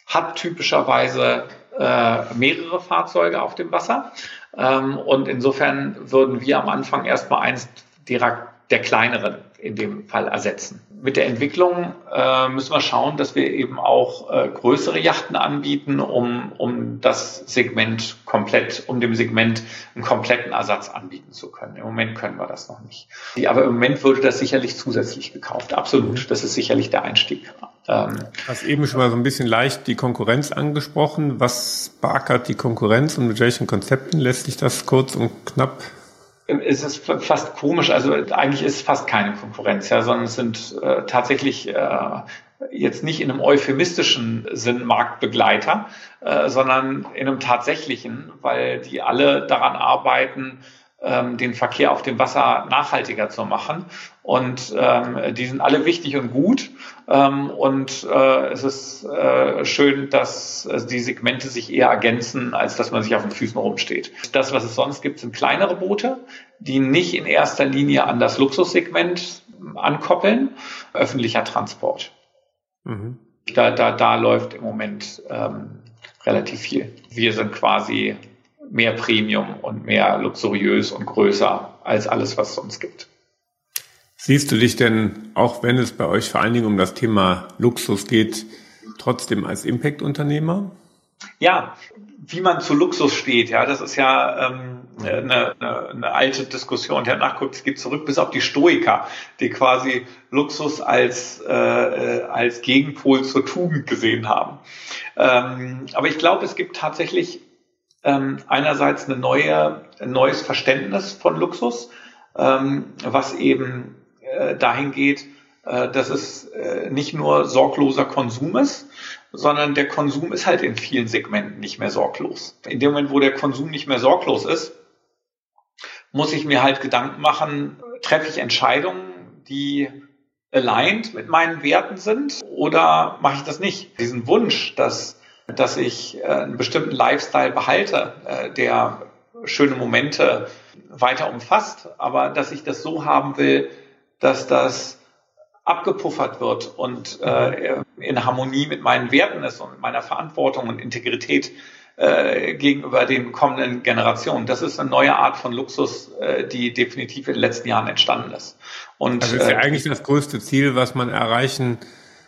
hat typischerweise äh, mehrere Fahrzeuge auf dem Wasser. Ähm, und insofern würden wir am Anfang erstmal eins der, der kleineren in dem Fall ersetzen. Mit der Entwicklung äh, müssen wir schauen, dass wir eben auch äh, größere Yachten anbieten, um, um das Segment komplett, um dem Segment einen kompletten Ersatz anbieten zu können. Im Moment können wir das noch nicht. Aber im Moment würde das sicherlich zusätzlich gekauft. Absolut. Das ist sicherlich der Einstieg. Ähm, du hast eben schon mal so ein bisschen leicht die Konkurrenz angesprochen. Was beackert die Konkurrenz und mit welchen Konzepten lässt sich das kurz und knapp es ist fast komisch, also eigentlich ist es fast keine Konkurrenz, ja, sondern es sind äh, tatsächlich äh, jetzt nicht in einem euphemistischen Sinn Marktbegleiter, äh, sondern in einem tatsächlichen, weil die alle daran arbeiten, ähm, den Verkehr auf dem Wasser nachhaltiger zu machen. Und ähm, die sind alle wichtig und gut. Ähm, und äh, es ist äh, schön, dass äh, die Segmente sich eher ergänzen, als dass man sich auf den Füßen rumsteht. Das, was es sonst gibt, sind kleinere Boote, die nicht in erster Linie an das Luxussegment ankoppeln. Öffentlicher Transport. Mhm. Da, da, da läuft im Moment ähm, relativ viel. Wir sind quasi mehr Premium und mehr luxuriös und größer als alles, was es sonst gibt. Siehst du dich denn, auch wenn es bei euch vor allen Dingen um das Thema Luxus geht, trotzdem als Impact-Unternehmer? Ja, wie man zu Luxus steht, ja, das ist ja ähm, eine, eine, eine alte Diskussion. Der nachguckt, es geht zurück bis auf die Stoiker, die quasi Luxus als äh, äh als Gegenpol zur Tugend gesehen haben. Ähm, aber ich glaube, es gibt tatsächlich ähm, einerseits eine neue, ein neues Verständnis von Luxus, ähm, was eben äh, dahin geht, äh, dass es äh, nicht nur sorgloser Konsum ist, sondern der Konsum ist halt in vielen Segmenten nicht mehr sorglos. In dem Moment, wo der Konsum nicht mehr sorglos ist, muss ich mir halt Gedanken machen, treffe ich Entscheidungen, die aligned mit meinen Werten sind oder mache ich das nicht? Diesen Wunsch, dass dass ich äh, einen bestimmten Lifestyle behalte, äh, der schöne Momente weiter umfasst, aber dass ich das so haben will, dass das abgepuffert wird und äh, in Harmonie mit meinen Werten ist und meiner Verantwortung und Integrität äh, gegenüber den kommenden Generationen. Das ist eine neue Art von Luxus, äh, die definitiv in den letzten Jahren entstanden ist. Und, also ist ja äh, eigentlich das größte Ziel, was man erreichen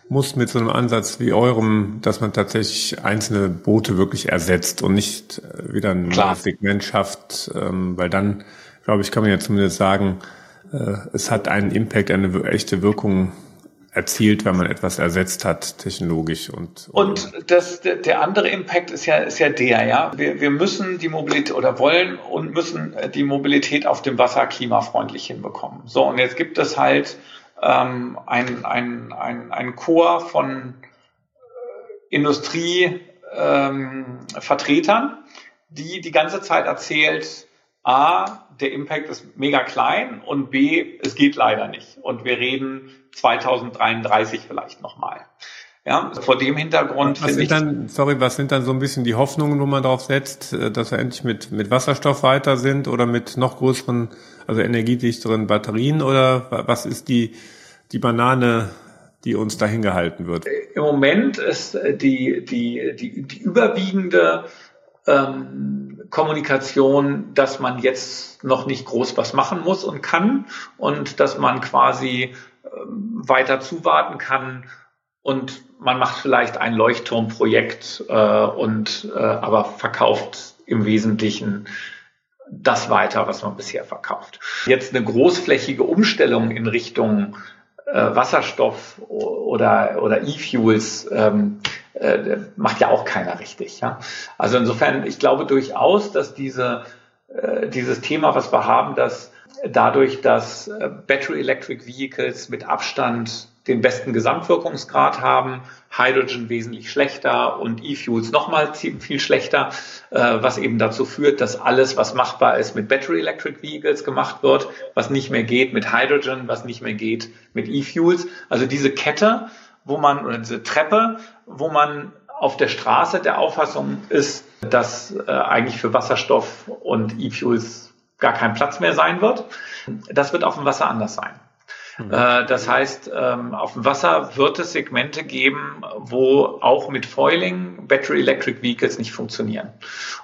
muss mit so einem Ansatz wie eurem, dass man tatsächlich einzelne Boote wirklich ersetzt und nicht äh, wieder ein Klar. Segment schafft, ähm, weil dann, glaube ich, kann man ja zumindest sagen, äh, es hat einen Impact, eine echte Wirkung erzielt, wenn man etwas ersetzt hat, technologisch und. Und das, der andere Impact ist ja, ist ja der, ja. Wir, wir müssen die Mobilität oder wollen und müssen die Mobilität auf dem Wasser klimafreundlich hinbekommen. So, und jetzt gibt es halt ähm, ein, ein, ein, ein Chor von äh, Industrievertretern, ähm, die die ganze Zeit erzählt, A, der Impact ist mega klein und B, es geht leider nicht. Und wir reden 2033 vielleicht nochmal. Ja, vor dem Hintergrund was sind dann, sorry, was sind dann so ein bisschen die Hoffnungen, wo man drauf setzt, äh, dass wir endlich mit, mit Wasserstoff weiter sind oder mit noch größeren, also energiedichteren Batterien oder was ist die, die Banane, die uns dahin gehalten wird? Im Moment ist die, die, die, die überwiegende ähm, Kommunikation, dass man jetzt noch nicht groß was machen muss und kann und dass man quasi ähm, weiter zuwarten kann und man macht vielleicht ein Leuchtturmprojekt äh, und äh, aber verkauft im Wesentlichen das weiter, was man bisher verkauft. Jetzt eine großflächige Umstellung in Richtung äh, Wasserstoff oder, oder E-Fuels ähm, äh, macht ja auch keiner richtig. Ja? Also insofern, ich glaube durchaus, dass diese, äh, dieses Thema, was wir haben, dass dadurch, dass äh, Battery Electric Vehicles mit Abstand den besten Gesamtwirkungsgrad haben, Hydrogen wesentlich schlechter und E-Fuels nochmal viel schlechter, äh, was eben dazu führt, dass alles, was machbar ist, mit Battery Electric Vehicles gemacht wird, was nicht mehr geht mit Hydrogen, was nicht mehr geht mit E-Fuels. Also diese Kette, wo man, oder diese Treppe, wo man auf der Straße der Auffassung ist, dass äh, eigentlich für Wasserstoff und E-Fuels gar kein Platz mehr sein wird. Das wird auf dem Wasser anders sein. Mhm. Äh, das heißt, ähm, auf dem Wasser wird es Segmente geben, wo auch mit Foiling Battery Electric Vehicles nicht funktionieren.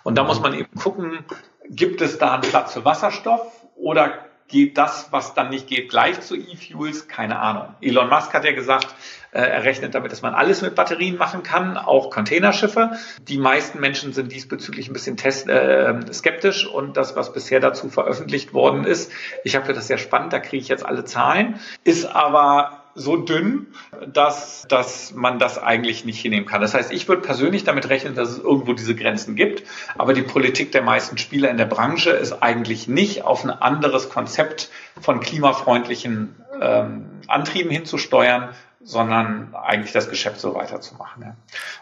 Und da muss man eben gucken, gibt es da einen Platz für Wasserstoff oder geht das, was dann nicht geht, gleich zu E-Fuels? Keine Ahnung. Elon Musk hat ja gesagt, er rechnet damit, dass man alles mit Batterien machen kann, auch Containerschiffe. Die meisten Menschen sind diesbezüglich ein bisschen test, äh, skeptisch und das, was bisher dazu veröffentlicht worden ist, ich habe das sehr spannend, da kriege ich jetzt alle Zahlen, ist aber so dünn, dass, dass man das eigentlich nicht hinnehmen kann. Das heißt, ich würde persönlich damit rechnen, dass es irgendwo diese Grenzen gibt. Aber die Politik der meisten Spieler in der Branche ist eigentlich nicht auf ein anderes Konzept von klimafreundlichen ähm, Antrieben hinzusteuern, sondern eigentlich das Geschäft so weiterzumachen. Ja.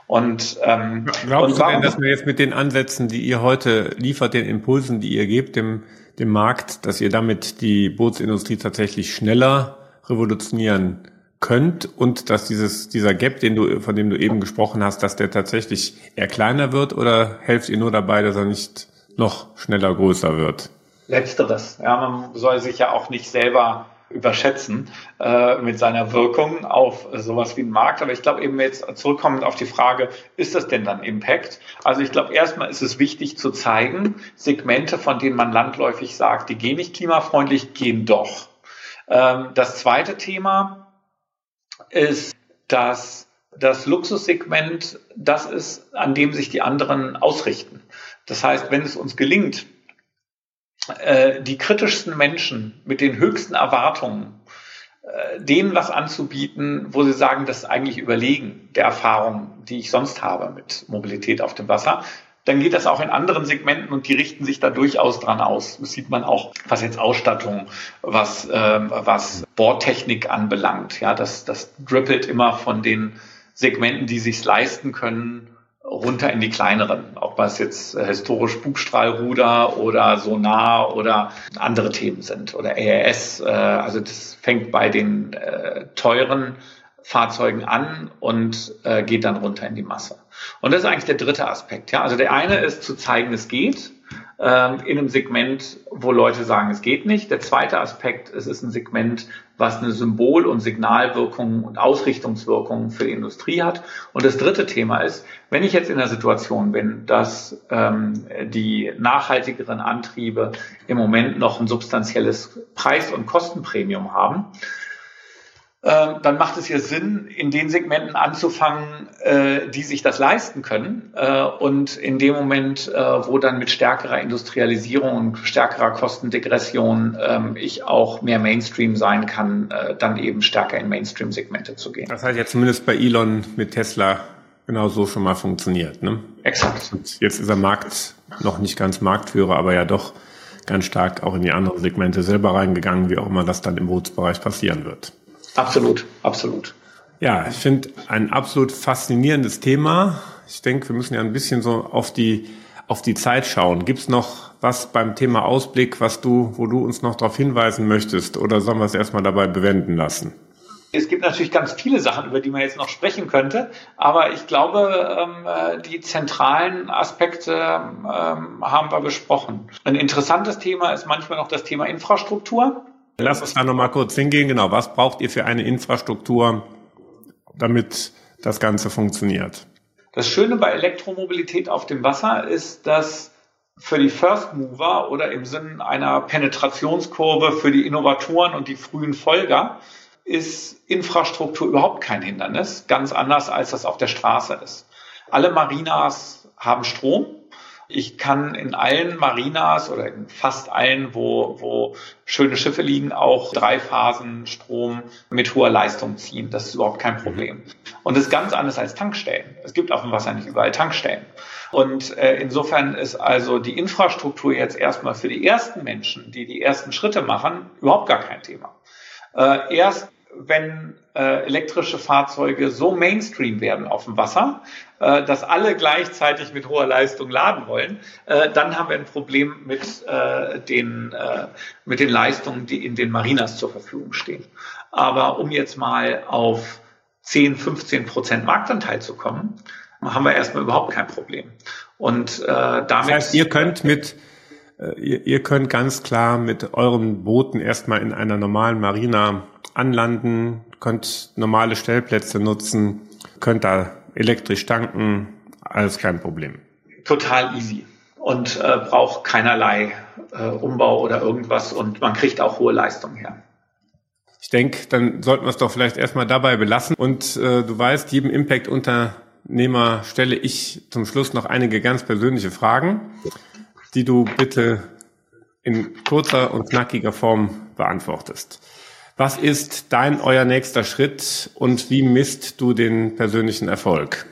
Und ähm, glaubst und du denn, dass wir jetzt mit den Ansätzen, die ihr heute liefert, den Impulsen, die ihr gebt dem, dem Markt, dass ihr damit die Bootsindustrie tatsächlich schneller revolutionieren könnt und dass dieses, dieser Gap, den du, von dem du eben gesprochen hast, dass der tatsächlich eher kleiner wird oder helft ihr nur dabei, dass er nicht noch schneller größer wird? Letzteres. Ja, man soll sich ja auch nicht selber überschätzen äh, mit seiner Wirkung auf sowas wie den Markt. Aber ich glaube eben jetzt zurückkommend auf die Frage, ist das denn dann Impact? Also ich glaube, erstmal ist es wichtig zu zeigen, Segmente, von denen man landläufig sagt, die gehen nicht klimafreundlich, gehen doch. Ähm, das zweite Thema ist, dass das Luxussegment das ist, an dem sich die anderen ausrichten. Das heißt, wenn es uns gelingt, äh, die kritischsten Menschen mit den höchsten Erwartungen, äh, denen was anzubieten, wo sie sagen, das ist eigentlich überlegen der Erfahrung, die ich sonst habe mit Mobilität auf dem Wasser, dann geht das auch in anderen Segmenten und die richten sich da durchaus dran aus. Das sieht man auch, was jetzt Ausstattung, was, ähm, was Bordtechnik anbelangt. Ja, das, das drippelt immer von den Segmenten, die sich leisten können, runter in die kleineren. Ob was jetzt äh, historisch Bugstrahlruder oder Sonar oder andere Themen sind oder ARS. Äh, also das fängt bei den äh, teuren Fahrzeugen an und geht dann runter in die Masse. Und das ist eigentlich der dritte Aspekt. Ja? Also der eine ist zu zeigen, es geht ähm, in einem Segment, wo Leute sagen, es geht nicht. Der zweite Aspekt, es ist ein Segment, was eine Symbol- und Signalwirkung und Ausrichtungswirkung für die Industrie hat. Und das dritte Thema ist, wenn ich jetzt in der Situation bin, dass ähm, die nachhaltigeren Antriebe im Moment noch ein substanzielles Preis- und Kostenpremium haben, dann macht es hier Sinn, in den Segmenten anzufangen, äh, die sich das leisten können. Äh, und in dem Moment, äh, wo dann mit stärkerer Industrialisierung und stärkerer Kostendegression ähm, ich auch mehr Mainstream sein kann, dann eben stärker in Mainstream-Segmente zu gehen. Das heißt ja zumindest bei Elon mit Tesla genau so schon mal funktioniert. Ne? Exakt. Und jetzt ist er Markt noch nicht ganz Marktführer, aber ja doch ganz stark auch in die anderen Segmente selber reingegangen, wie auch immer das dann im Bootsbereich passieren wird. Absolut, absolut. Ja, ich finde ein absolut faszinierendes Thema. Ich denke, wir müssen ja ein bisschen so auf die, auf die Zeit schauen. Gibt es noch was beim Thema Ausblick, was du, wo du uns noch darauf hinweisen möchtest, oder sollen wir es erstmal dabei bewenden lassen? Es gibt natürlich ganz viele Sachen, über die man jetzt noch sprechen könnte, aber ich glaube, ähm, äh, die zentralen Aspekte ähm, haben wir besprochen. Ein interessantes Thema ist manchmal noch das Thema Infrastruktur. Lass uns da nochmal kurz hingehen. Genau, was braucht ihr für eine Infrastruktur, damit das Ganze funktioniert? Das Schöne bei Elektromobilität auf dem Wasser ist, dass für die First Mover oder im Sinne einer Penetrationskurve für die Innovatoren und die frühen Folger ist Infrastruktur überhaupt kein Hindernis, ganz anders als das auf der Straße ist. Alle Marinas haben Strom, Ich kann in allen Marinas oder in fast allen, wo, wo schöne Schiffe liegen, auch Dreiphasenstrom mit hoher Leistung ziehen. Das ist überhaupt kein Problem. Und das ist ganz anders als Tankstellen. Es gibt auf dem Wasser nicht überall Tankstellen. Und äh, insofern ist also die Infrastruktur jetzt erstmal für die ersten Menschen, die die ersten Schritte machen, überhaupt gar kein Thema. Äh, erst wenn äh, elektrische Fahrzeuge so Mainstream werden auf dem Wasser, äh, dass alle gleichzeitig mit hoher Leistung laden wollen, äh, dann haben wir ein Problem mit, äh, den, äh, mit den Leistungen, die in den Marinas zur Verfügung stehen. Aber um jetzt mal auf 10, 15 Prozent Marktanteil zu kommen, haben wir erstmal überhaupt kein Problem. Und äh, damit. Das heißt, ihr könnt mit äh, Ihr, ihr könnt ganz klar mit euren Booten erstmal in einer normalen Marina anlanden, könnt normale Stellplätze nutzen, könnt da elektrisch tanken, alles kein Problem. Total easy und äh, braucht keinerlei äh, Umbau oder irgendwas und man kriegt auch hohe Leistung her. Ich denke, dann sollten wir es doch vielleicht erstmal dabei belassen. Und äh, du weißt, jedem Impact-Unternehmer stelle ich zum Schluss noch einige ganz persönliche Fragen, die du bitte in kurzer und knackiger Form beantwortest. Was ist dein, euer nächster Schritt und wie misst du den persönlichen Erfolg?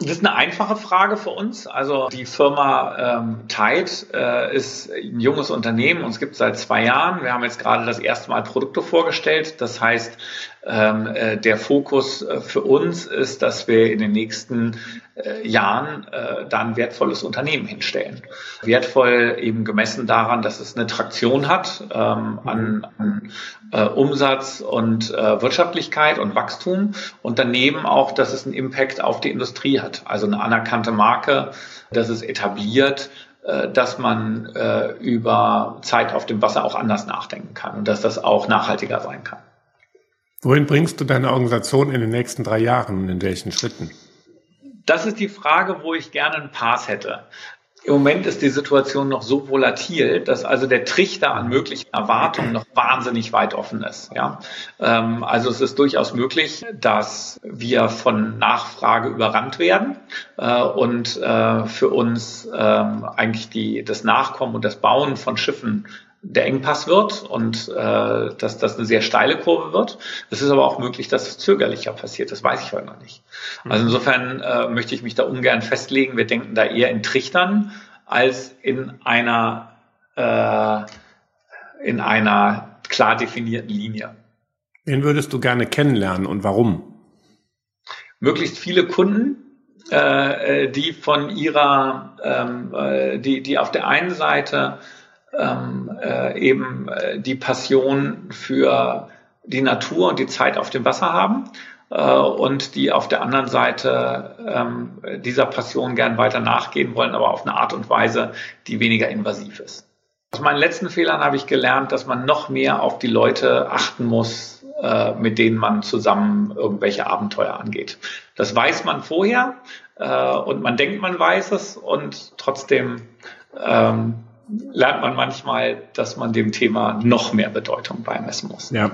Das ist eine einfache Frage für uns. Also die Firma ähm, Tide äh, ist ein junges Unternehmen, uns gibt es seit zwei Jahren. Wir haben jetzt gerade das erste Mal Produkte vorgestellt. Das heißt, der Fokus äh, für uns ist, dass wir in den nächsten äh, Jahren äh, da ein wertvolles Unternehmen hinstellen. Wertvoll eben gemessen daran, dass es eine Traktion hat ähm, an, an äh, Umsatz und äh, Wirtschaftlichkeit und Wachstum und daneben auch, dass es einen Impact auf die Industrie hat. Also eine anerkannte Marke, dass es etabliert, äh, dass man äh, über Zeit auf dem Wasser auch anders nachdenken kann und dass das auch nachhaltiger sein kann. Wohin bringst du deine Organisation in den nächsten drei Jahren und in welchen Schritten? Das ist die Frage, wo ich gerne einen Pass hätte. Im Moment ist die Situation noch so volatil, dass also der Trichter an möglichen Erwartungen noch wahnsinnig weit offen ist. Ja? Ähm, also es ist durchaus möglich, dass wir von Nachfrage überrannt werden äh, und äh, für uns ähm, eigentlich die, das Nachkommen und das Bauen von Schiffen der Engpass wird und äh, dass das eine sehr steile Kurve wird. Es ist aber auch möglich, dass es zögerlicher passiert. Das weiß ich heute noch nicht. Also insofern äh, möchte ich mich da ungern festlegen. Wir denken da eher in Trichtern als in einer äh, in einer klar definierten Linie. Wen würdest du gerne kennenlernen und warum? Möglichst viele Kunden, äh, die von ihrer, ähm, äh, die, die auf der einen Seite ähm, äh, eben äh, die Passion für die Natur und die Zeit auf dem Wasser haben äh, und die auf der anderen Seite ähm, dieser Passion gern weiter nachgehen wollen, aber auf eine Art und Weise, die weniger invasiv ist. Aus meinen letzten Fehlern habe ich gelernt, dass man noch mehr auf die Leute achten muss, äh, mit denen man zusammen irgendwelche Abenteuer angeht. Das weiß man vorher äh, und man denkt, man weiß es und trotzdem ähm, lernt man manchmal, dass man dem Thema noch mehr Bedeutung beimessen muss. Ja.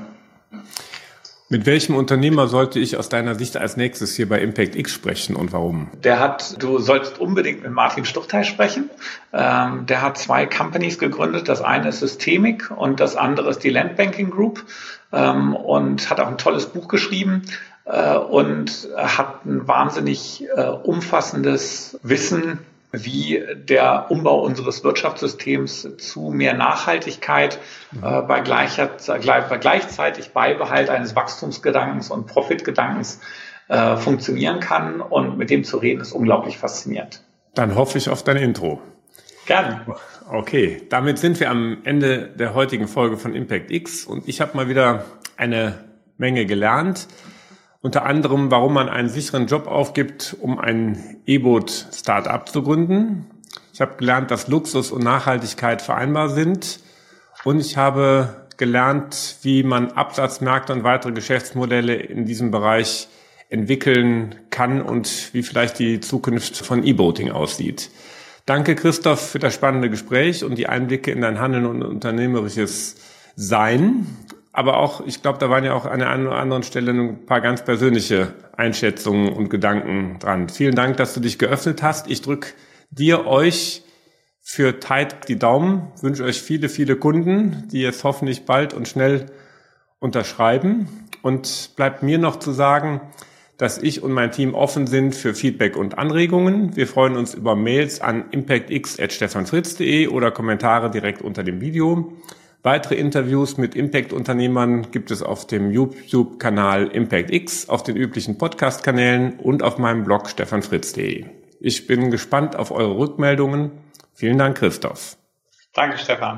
Mit welchem Unternehmer sollte ich aus deiner Sicht als nächstes hier bei Impact X sprechen und warum? Der hat, du sollst unbedingt mit Martin Stuchtheil sprechen. Ähm, der hat zwei Companies gegründet. Das eine ist Systemic und das andere ist die Landbanking Group ähm, und hat auch ein tolles Buch geschrieben äh, und hat ein wahnsinnig äh, umfassendes Wissen wie der Umbau unseres Wirtschaftssystems zu mehr Nachhaltigkeit äh, bei, gleicher, bei gleichzeitig Beibehalt eines Wachstumsgedankens und Profitgedankens äh, funktionieren kann. Und mit dem zu reden ist unglaublich faszinierend. Dann hoffe ich auf dein Intro. Gerne. Okay, damit sind wir am Ende der heutigen Folge von Impact X und ich habe mal wieder eine Menge gelernt. Unter anderem, warum man einen sicheren Job aufgibt, um ein E-Boot-Startup zu gründen. Ich habe gelernt, dass Luxus und Nachhaltigkeit vereinbar sind. Und ich habe gelernt, wie man Absatzmärkte und weitere Geschäftsmodelle in diesem Bereich entwickeln kann und wie vielleicht die Zukunft von E-Boating aussieht. Danke, Christoph, für das spannende Gespräch und die Einblicke in dein Handeln und unternehmerisches Sein. Aber auch, ich glaube, da waren ja auch an der einen oder anderen Stelle ein paar ganz persönliche Einschätzungen und Gedanken dran. Vielen Dank, dass du dich geöffnet hast. Ich drücke dir, euch für Tide die Daumen, wünsche euch viele, viele Kunden, die jetzt hoffentlich bald und schnell unterschreiben. Und bleibt mir noch zu sagen, dass ich und mein Team offen sind für Feedback und Anregungen. Wir freuen uns über Mails an impactx.stefanfritz.de oder Kommentare direkt unter dem Video. Weitere Interviews mit Impact-Unternehmern gibt es auf dem YouTube-Kanal ImpactX, auf den üblichen Podcast-Kanälen und auf meinem Blog stefanfritz.de. Ich bin gespannt auf eure Rückmeldungen. Vielen Dank, Christoph. Danke, Stefan.